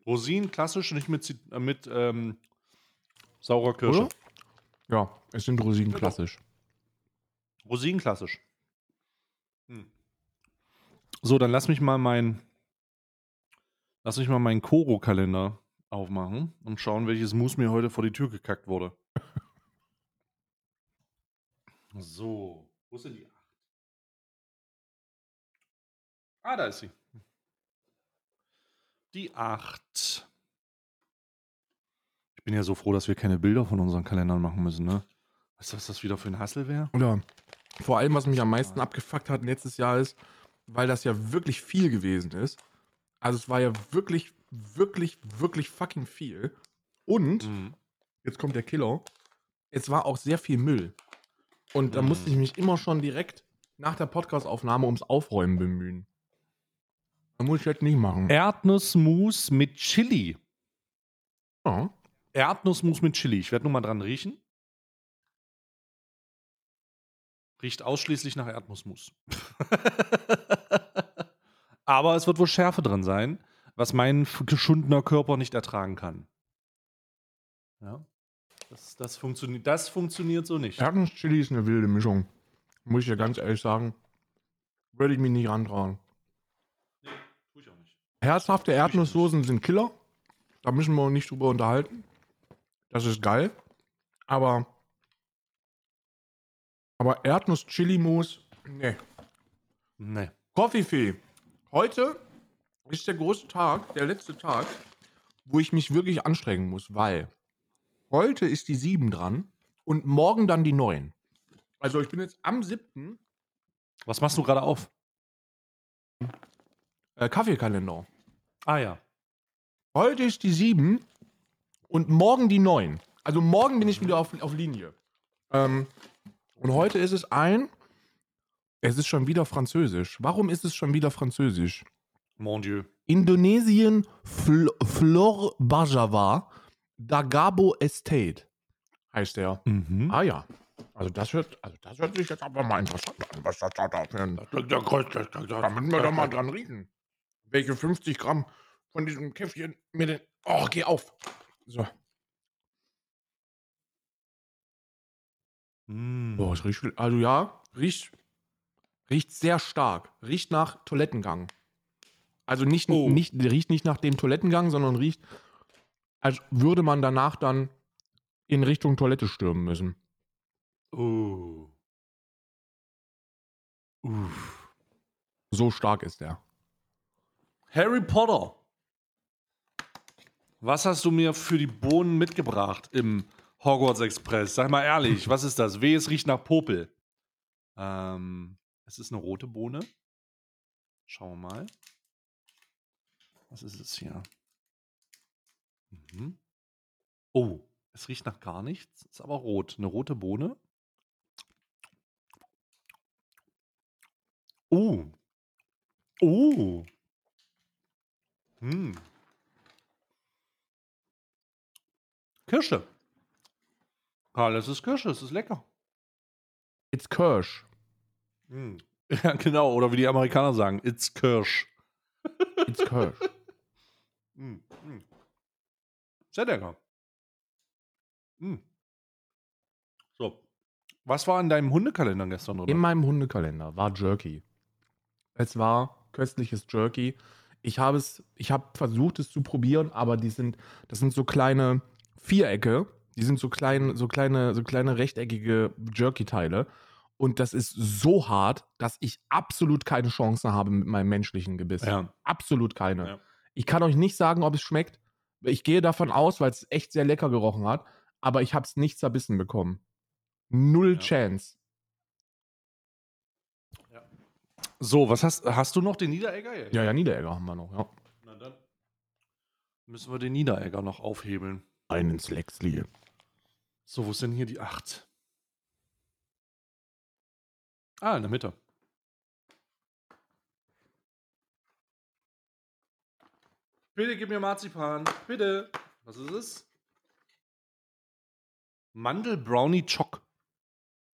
A: Rosinen klassisch, nicht mit, Zit- äh, mit ähm, saurer Kirsche.
B: Oder? Ja, es sind Rosinen klassisch.
A: Rosinen klassisch. Hm. So, dann lass mich mal mein lass mich mal meinen Koro-Kalender aufmachen und schauen, welches Mousse mir heute vor die Tür gekackt wurde. So, wo ist denn die 8? Ah, da ist sie. Die 8. Ich bin ja so froh, dass wir keine Bilder von unseren Kalendern machen müssen, ne? Weißt du, was das wieder für ein Hassel wäre?
B: Oder vor allem, was mich am meisten abgefuckt hat letztes Jahr ist, weil das ja wirklich viel gewesen ist. Also es war ja wirklich, wirklich, wirklich fucking viel. Und,
A: Mhm.
B: jetzt kommt der Killer, es war auch sehr viel Müll. Und da
A: Mhm.
B: musste ich mich immer schon direkt nach der Podcastaufnahme ums Aufräumen bemühen. Das muss ich jetzt nicht machen.
A: Erdnussmus mit Chili.
B: Ja.
A: Erdnussmus mit Chili. Ich werde nur mal dran riechen. Riecht ausschließlich nach Erdnussmus. Aber es wird wohl Schärfe drin sein, was mein geschundener Körper nicht ertragen kann. Ja. Das, das, funktioniert, das funktioniert so nicht.
B: Erdnuss-Chili ist eine wilde Mischung. Muss ich ja ganz ehrlich sagen. Würde ich mich nicht rantrauen.
A: Nee, tue ich auch nicht.
B: Herzhafte Erdnusssoßen sind Killer. Da müssen wir uns nicht drüber unterhalten. Das ist geil. Aber. Aber Erdnuss-Chili-Mousse, nee.
A: Nee.
B: Coffeefee. Heute ist der große Tag, der letzte Tag, wo ich mich wirklich anstrengen muss, weil heute ist die 7 dran und morgen dann die 9. Also ich bin jetzt am 7.
A: Was machst du gerade auf?
B: Äh, Kaffeekalender.
A: Ah ja.
B: Heute ist die 7 und morgen die 9. Also morgen bin ich wieder auf, auf Linie. Ähm, und heute ist es ein. Es ist schon wieder Französisch. Warum ist es schon wieder Französisch?
A: Mon Dieu.
B: Indonesien Fl Flor Bajava Dagabo Estate heißt der.
A: Mhm.
B: Ah ja. Also das hört, also das hört sich jetzt aber mal interessant an, was das da da für ein, Da müssen wir doch mal dran riechen. Welche 50 Gramm von diesem Käffchen mir denn. Oh, geh auf. So.
A: Mm.
B: Boah, es riecht. Also ja, riecht. Riecht sehr stark. Riecht nach Toilettengang. Also nicht,
A: Oh.
B: nicht, riecht nicht nach dem Toilettengang, sondern riecht, als würde man danach dann in Richtung Toilette stürmen müssen.
A: Uh. Uff.
B: So stark ist der.
A: Harry Potter. Was hast du mir für die Bohnen mitgebracht im Hogwarts Express? Sag mal ehrlich, was ist das? Weh, es riecht nach Popel. Ähm, es ist eine rote Bohne. Schauen wir mal. Was ist es hier? Mhm. Oh, es riecht nach gar nichts, ist aber rot. Eine rote Bohne. Oh. Oh. Hm. Kirsche. Karl, es ist Kirsche, es ist lecker.
B: It's Kirsch.
A: Hm. Ja, genau. Oder wie die Amerikaner sagen, it's Kirsch.
B: It's Kirsch.
A: Hm. Hm. Sehr lecker. So. Was war in deinem Hundekalender gestern drin?
B: In meinem Hundekalender war Jerky. Es war köstliches Jerky. Ich habe es, ich habe versucht, es zu probieren, aber die sind, das sind so kleine Vierecke. Die sind so klein, so kleine, so kleine rechteckige Jerky-Teile. Und das ist so hart, dass ich absolut keine Chance habe mit meinem menschlichen Gebiss.
A: Ja.
B: Absolut keine.
A: Ja.
B: Ich kann euch nicht sagen, ob es schmeckt. Ich gehe davon aus, weil es echt sehr lecker gerochen hat, aber ich habe es nicht zerbissen bekommen. Null
A: Ja.
B: Chance.
A: So, was hast hast du noch den Niederegger?
B: Ja, ja, Niederegger haben wir noch, ja.
A: Na dann müssen wir den Niederegger noch aufhebeln.
B: Einen Slexley.
A: So, wo ist denn hier die 8? Ah, in der Mitte. Bitte gib mir Marzipan. Bitte. Was ist es? Mandel Brownie Choc.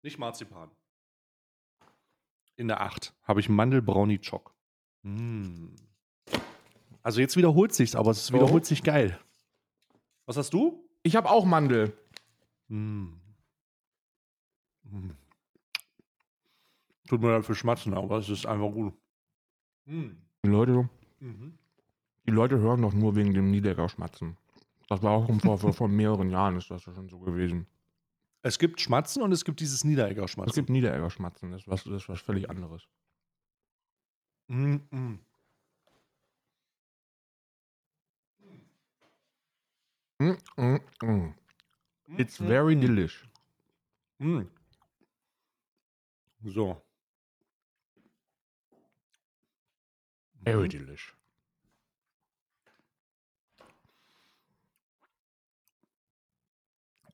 A: Nicht Marzipan. In der 8 habe ich Mandel Brownie Choc. Mm. Also jetzt wiederholt sich's, aber es wiederholt sich geil. Was hast du?
B: Ich habe auch Mandel.
A: Mm. Mm. Tut mir leid für Schmatzen, aber es ist einfach gut. Mm.
B: Die Leute,
A: Mhm.
B: die Leute hören doch nur wegen dem Niederegger Schmatzen. Das war auch vor, vor, vor mehreren Jahren ist das schon so gewesen.
A: Es gibt Schmatzen und es gibt dieses Niederegger
B: Es
A: Schmatzen.
B: gibt Niederegger Schmatzen, das ist was, das ist was völlig anderes.
A: Mm, mm.
B: Mm, mm, mm. It's
A: Mm,
B: very
A: mm,
B: delish.
A: mm. So.
B: Very delish.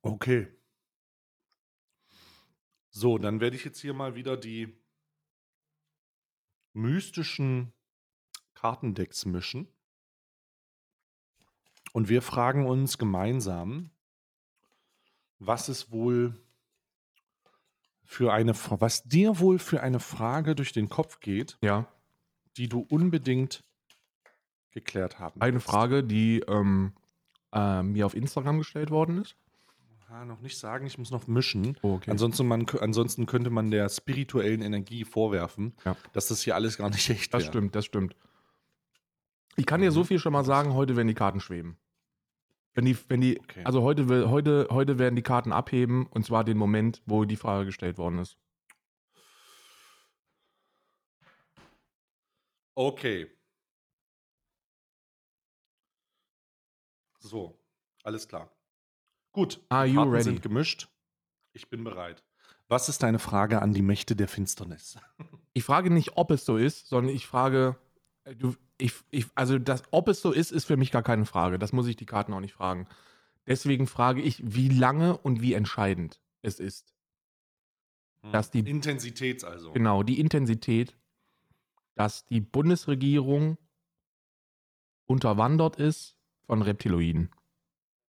A: Okay. So, dann werde ich jetzt hier mal wieder die mystischen Kartendecks mischen. Und wir fragen uns gemeinsam, was es wohl für eine, was dir wohl für eine Frage durch den Kopf geht,
B: Ja,
A: die du unbedingt geklärt haben
B: eine
A: willst.
B: Frage, die ähm, äh, mir auf Instagram gestellt worden ist.
A: Ah, noch nicht sagen, ich muss noch mischen.
B: Oh, okay.
A: Ansonsten, man, ansonsten könnte man der spirituellen Energie vorwerfen,
B: Ja.
A: dass das hier alles gar nicht echt
B: Das
A: wäre.
B: stimmt, das stimmt. Ich kann dir so viel schon mal sagen, heute werden die Karten schweben. Wenn die, wenn die,
A: Okay.
B: also heute, will- heute, heute werden die Karten abheben und zwar den Moment, wo die Frage gestellt worden ist.
A: Okay. So, alles klar. Gut,
B: Are
A: die
B: you
A: Karten
B: ready?
A: sind gemischt. Ich bin bereit. Was ist deine Frage an die Mächte der Finsternis?
B: Ich frage nicht, ob es so ist, sondern ich frage, äh, du, ich, ich, also das, ob es so ist, ist für mich gar keine Frage. Das muss ich die Karten auch nicht fragen. Deswegen frage ich, wie lange und wie entscheidend es ist. Dass die-
A: Intensität also.
B: Genau, die Intensität, dass die Bundesregierung unterwandert ist von Reptiloiden.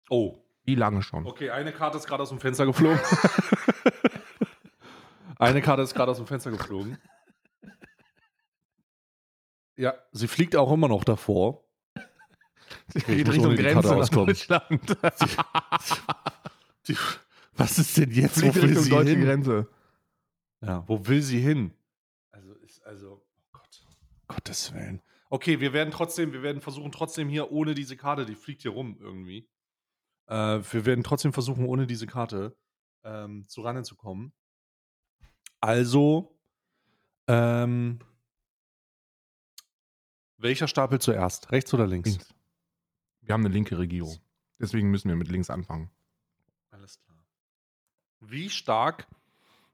A: Oh,
B: Wie lange schon?
A: okay, eine Karte ist gerade aus dem Fenster geflogen. eine Karte ist gerade aus dem Fenster geflogen. Ja, sie fliegt auch immer noch davor.
B: Sie geht Richtung Grenze nach. Deutschland.
A: Die, was ist denn jetzt? Wo
B: Fliegt
A: will
B: Richtung
A: sie
B: deutsche
A: hin?
B: Grenze.
A: Ja, wo will sie hin? Also ist also oh Gott, Gottes Willen. Okay, wir werden trotzdem, wir werden versuchen trotzdem hier ohne diese Karte, die fliegt hier rum irgendwie. Äh, wir werden trotzdem versuchen ohne diese Karte ähm, zu Rande zu kommen. Also, ähm, welcher Stapel zuerst? Rechts oder links?
B: Links. Wir haben eine linke Regierung. Deswegen müssen wir mit links anfangen.
A: Alles klar. Wie stark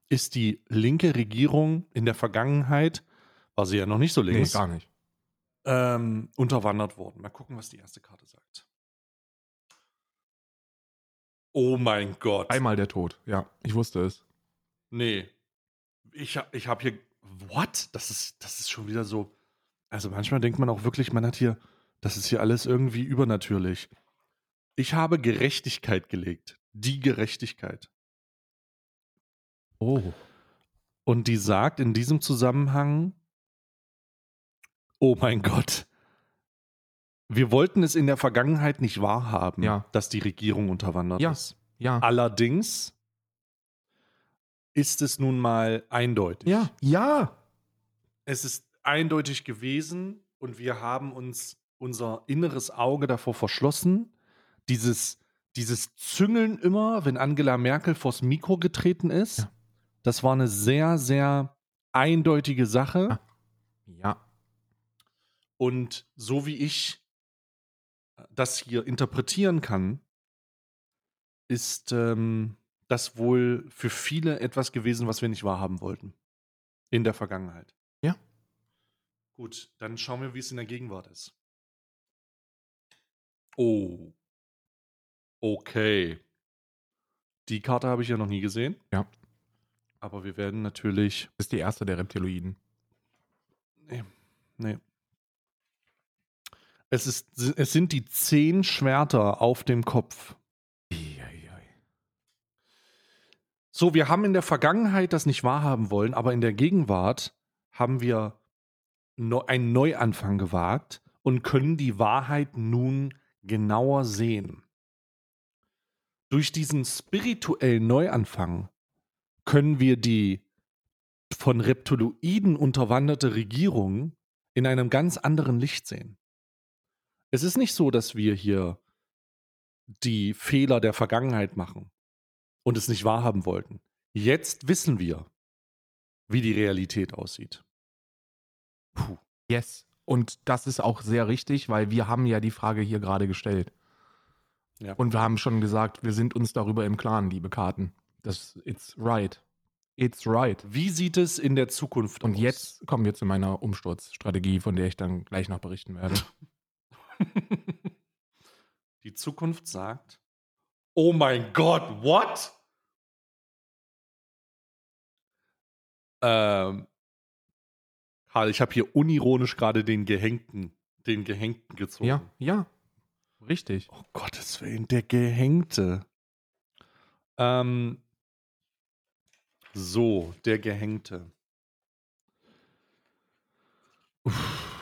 A: ist die linke Regierung in der Vergangenheit, war sie ja noch nicht so links,
B: Nee, gar nicht.
A: ähm, unterwandert worden? Mal gucken, was die erste Karte sagt. Oh mein Gott.
B: Einmal der Tod. Ja, ich wusste es.
A: Nee. Ich, ich habe hier. What? Das ist, das ist schon wieder so. Also manchmal denkt man auch wirklich, man hat hier. Das ist hier alles irgendwie übernatürlich. Ich habe Gerechtigkeit gelegt. Die Gerechtigkeit.
B: Oh.
A: Und die sagt in diesem Zusammenhang, oh mein Gott, wir wollten es in der Vergangenheit nicht wahrhaben,
B: Ja.
A: dass die Regierung unterwandert
B: Ja.
A: ist.
B: Ja.
A: Allerdings ist es nun mal eindeutig.
B: Ja. Ja.
A: Es ist eindeutig gewesen und wir haben uns unser inneres Auge davor verschlossen. Dieses, dieses Züngeln immer, wenn Angela Merkel vors Mikro getreten ist,
B: Ja.
A: das war eine sehr, sehr eindeutige Sache.
B: Ah. Ja.
A: Und so wie ich das hier interpretieren kann, ist ähm, das wohl für viele etwas gewesen, was wir nicht wahrhaben wollten. In der Vergangenheit. Gut, dann schauen wir, wie es in der Gegenwart ist. Oh. Okay. Die Karte habe ich ja noch nie gesehen.
B: Ja.
A: Aber wir werden natürlich.
B: Das ist die erste der Reptiloiden.
A: Nee. Nee. Es, ist, es sind die zehn Schwerter auf dem Kopf. So, wir haben in der Vergangenheit das nicht wahrhaben wollen, aber in der Gegenwart haben wir einen Neuanfang gewagt und können die Wahrheit nun genauer sehen. Durch diesen spirituellen Neuanfang können wir die von Reptiloiden unterwanderte Regierung in einem ganz anderen Licht sehen. Es ist nicht so, dass wir hier die Fehler der Vergangenheit machen und es nicht wahrhaben wollten. Jetzt wissen wir, wie die Realität aussieht.
B: Puh. Yes. Und das ist auch sehr richtig, weil wir haben ja die Frage hier gerade gestellt.
A: Ja.
B: Und wir haben schon gesagt, wir sind uns darüber im Klaren, liebe Karten. Das it's right. It's right.
A: Wie sieht es in der Zukunft
B: Und
A: aus?
B: jetzt kommen wir zu meiner Umsturzstrategie, von der ich dann gleich noch berichten werde.
A: Die Zukunft sagt: Oh mein Gott, what? Ähm, Karl, ich habe hier unironisch gerade den Gehängten, den Gehängten gezogen.
B: Ja, ja. Richtig.
A: Oh Gottes Willen, der Gehängte. Ähm, so, der Gehängte. Uff.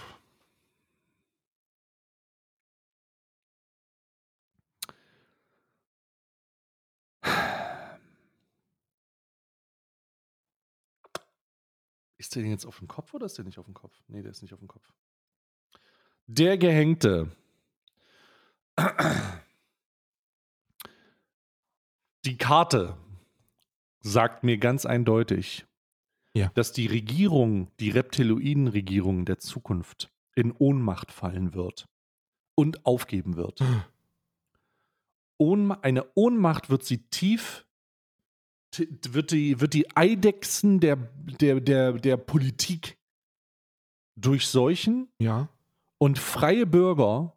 A: Ist der denn jetzt auf dem Kopf oder ist der nicht auf dem Kopf? Nee, der ist nicht auf dem Kopf. Der Gehängte. Die Karte sagt mir ganz eindeutig,
B: Ja.
A: dass die Regierung, die Reptiloiden-Regierung der Zukunft in Ohnmacht fallen wird und aufgeben wird. Ohnma eine Ohnmacht wird sie tief, wird die, wird die Eidechsen der, der, der, der Politik durchseuchen
B: Ja.
A: und freie Bürger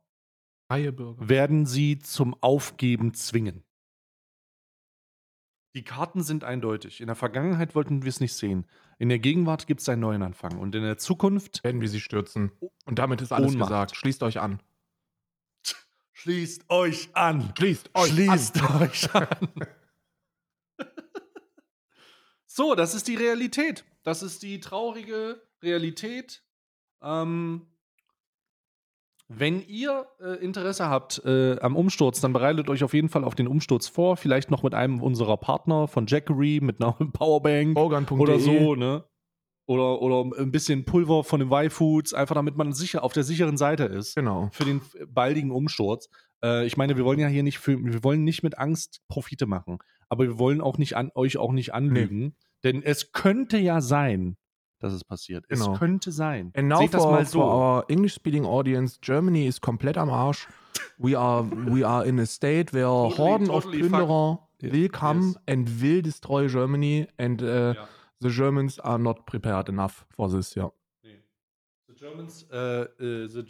B: Freie Bürger.
A: werden sie zum Aufgeben zwingen. Die Karten sind eindeutig. In der Vergangenheit wollten wir es nicht sehen. In der Gegenwart gibt es einen neuen Anfang. Und in der Zukunft
B: Werden wir sie stürzen. Und damit ist alles
A: Ohnmacht.
B: gesagt. Schließt euch an.
A: schließt euch an.
B: Schließt euch
A: Schließt
B: an.
A: euch an. so, das ist die Realität. Das ist die traurige Realität. Ähm, wenn ihr äh, Interesse habt äh, am Umsturz, dann bereitet euch auf jeden Fall auf den Umsturz vor. Vielleicht noch mit einem unserer Partner von Jackery, mit einer Powerbank oder so, ne? Oder, oder ein bisschen Pulver von den Y-Foods, einfach damit man sicher auf der sicheren Seite ist
B: Genau.
A: für den baldigen Umsturz. Äh, ich meine, wir wollen ja hier nicht für, wir wollen nicht mit Angst Profite machen, aber wir wollen auch nicht an euch auch nicht anlügen, denn es könnte ja sein, dass es passiert.
B: Genau.
A: Es könnte sein.
B: And now
A: Seht das
B: for,
A: mal
B: for
A: so.
B: our English-speaking audience, Germany is komplett am Arsch. We are, we are in a state where
A: Totally-
B: Horden
A: totally
B: of Plünderer
A: fuck-
B: will come
A: Yes.
B: and will destroy Germany and uh,
A: Ja.
B: the Germans are not prepared enough for this.
A: The Germans, äh, äh, the,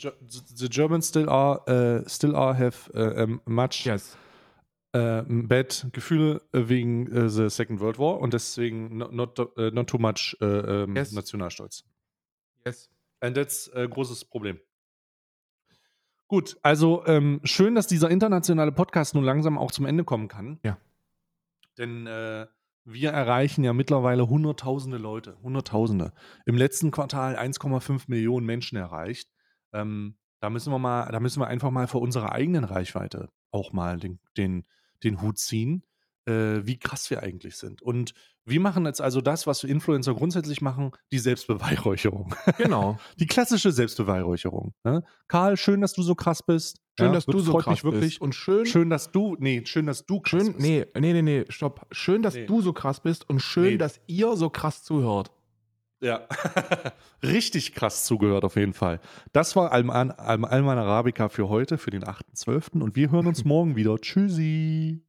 A: the Germans still are, äh, still are have ähm, much
B: Yes.
A: Äh, bad Gefühle äh, wegen äh, the Second World War und deswegen not, not, äh, not too much äh, ähm,
B: Yes.
A: Nationalstolz.
B: Yes.
A: And that's äh, großes Problem. Gut, also ähm, schön, dass dieser internationale Podcast nun langsam auch zum Ende kommen kann.
B: Ja.
A: Denn äh, wir erreichen ja mittlerweile hunderttausende Leute, hunderttausende. Im letzten Quartal 1,5 Millionen Menschen erreicht. Ähm, da müssen wir mal, da müssen wir einfach mal vor unserer eigenen Reichweite auch mal den, den, den Hut ziehen, äh, wie krass wir eigentlich sind. Und wir machen jetzt also das, was Influencer grundsätzlich machen, die Selbstbeweihräucherung.
B: Genau.
A: Die klassische Selbstbeweihräucherung. Ne? Karl, schön, dass du so krass bist.
B: Schön,
A: Ja,
B: dass du so
A: freut
B: krass
A: mich wirklich.
B: bist. Und schön,
A: Schön, dass du, nee, schön, dass du krass
B: schön,
A: bist.
B: nee, nee, nee, nee, stopp. Schön, dass
A: Nee.
B: du so krass bist und schön,
A: Nee.
B: dass ihr so krass zuhört.
A: Ja, richtig krass zugehört auf jeden Fall. Das war Alman, Alman Arabica für heute, für den 8.12. Und wir hören uns morgen wieder. Tschüssi.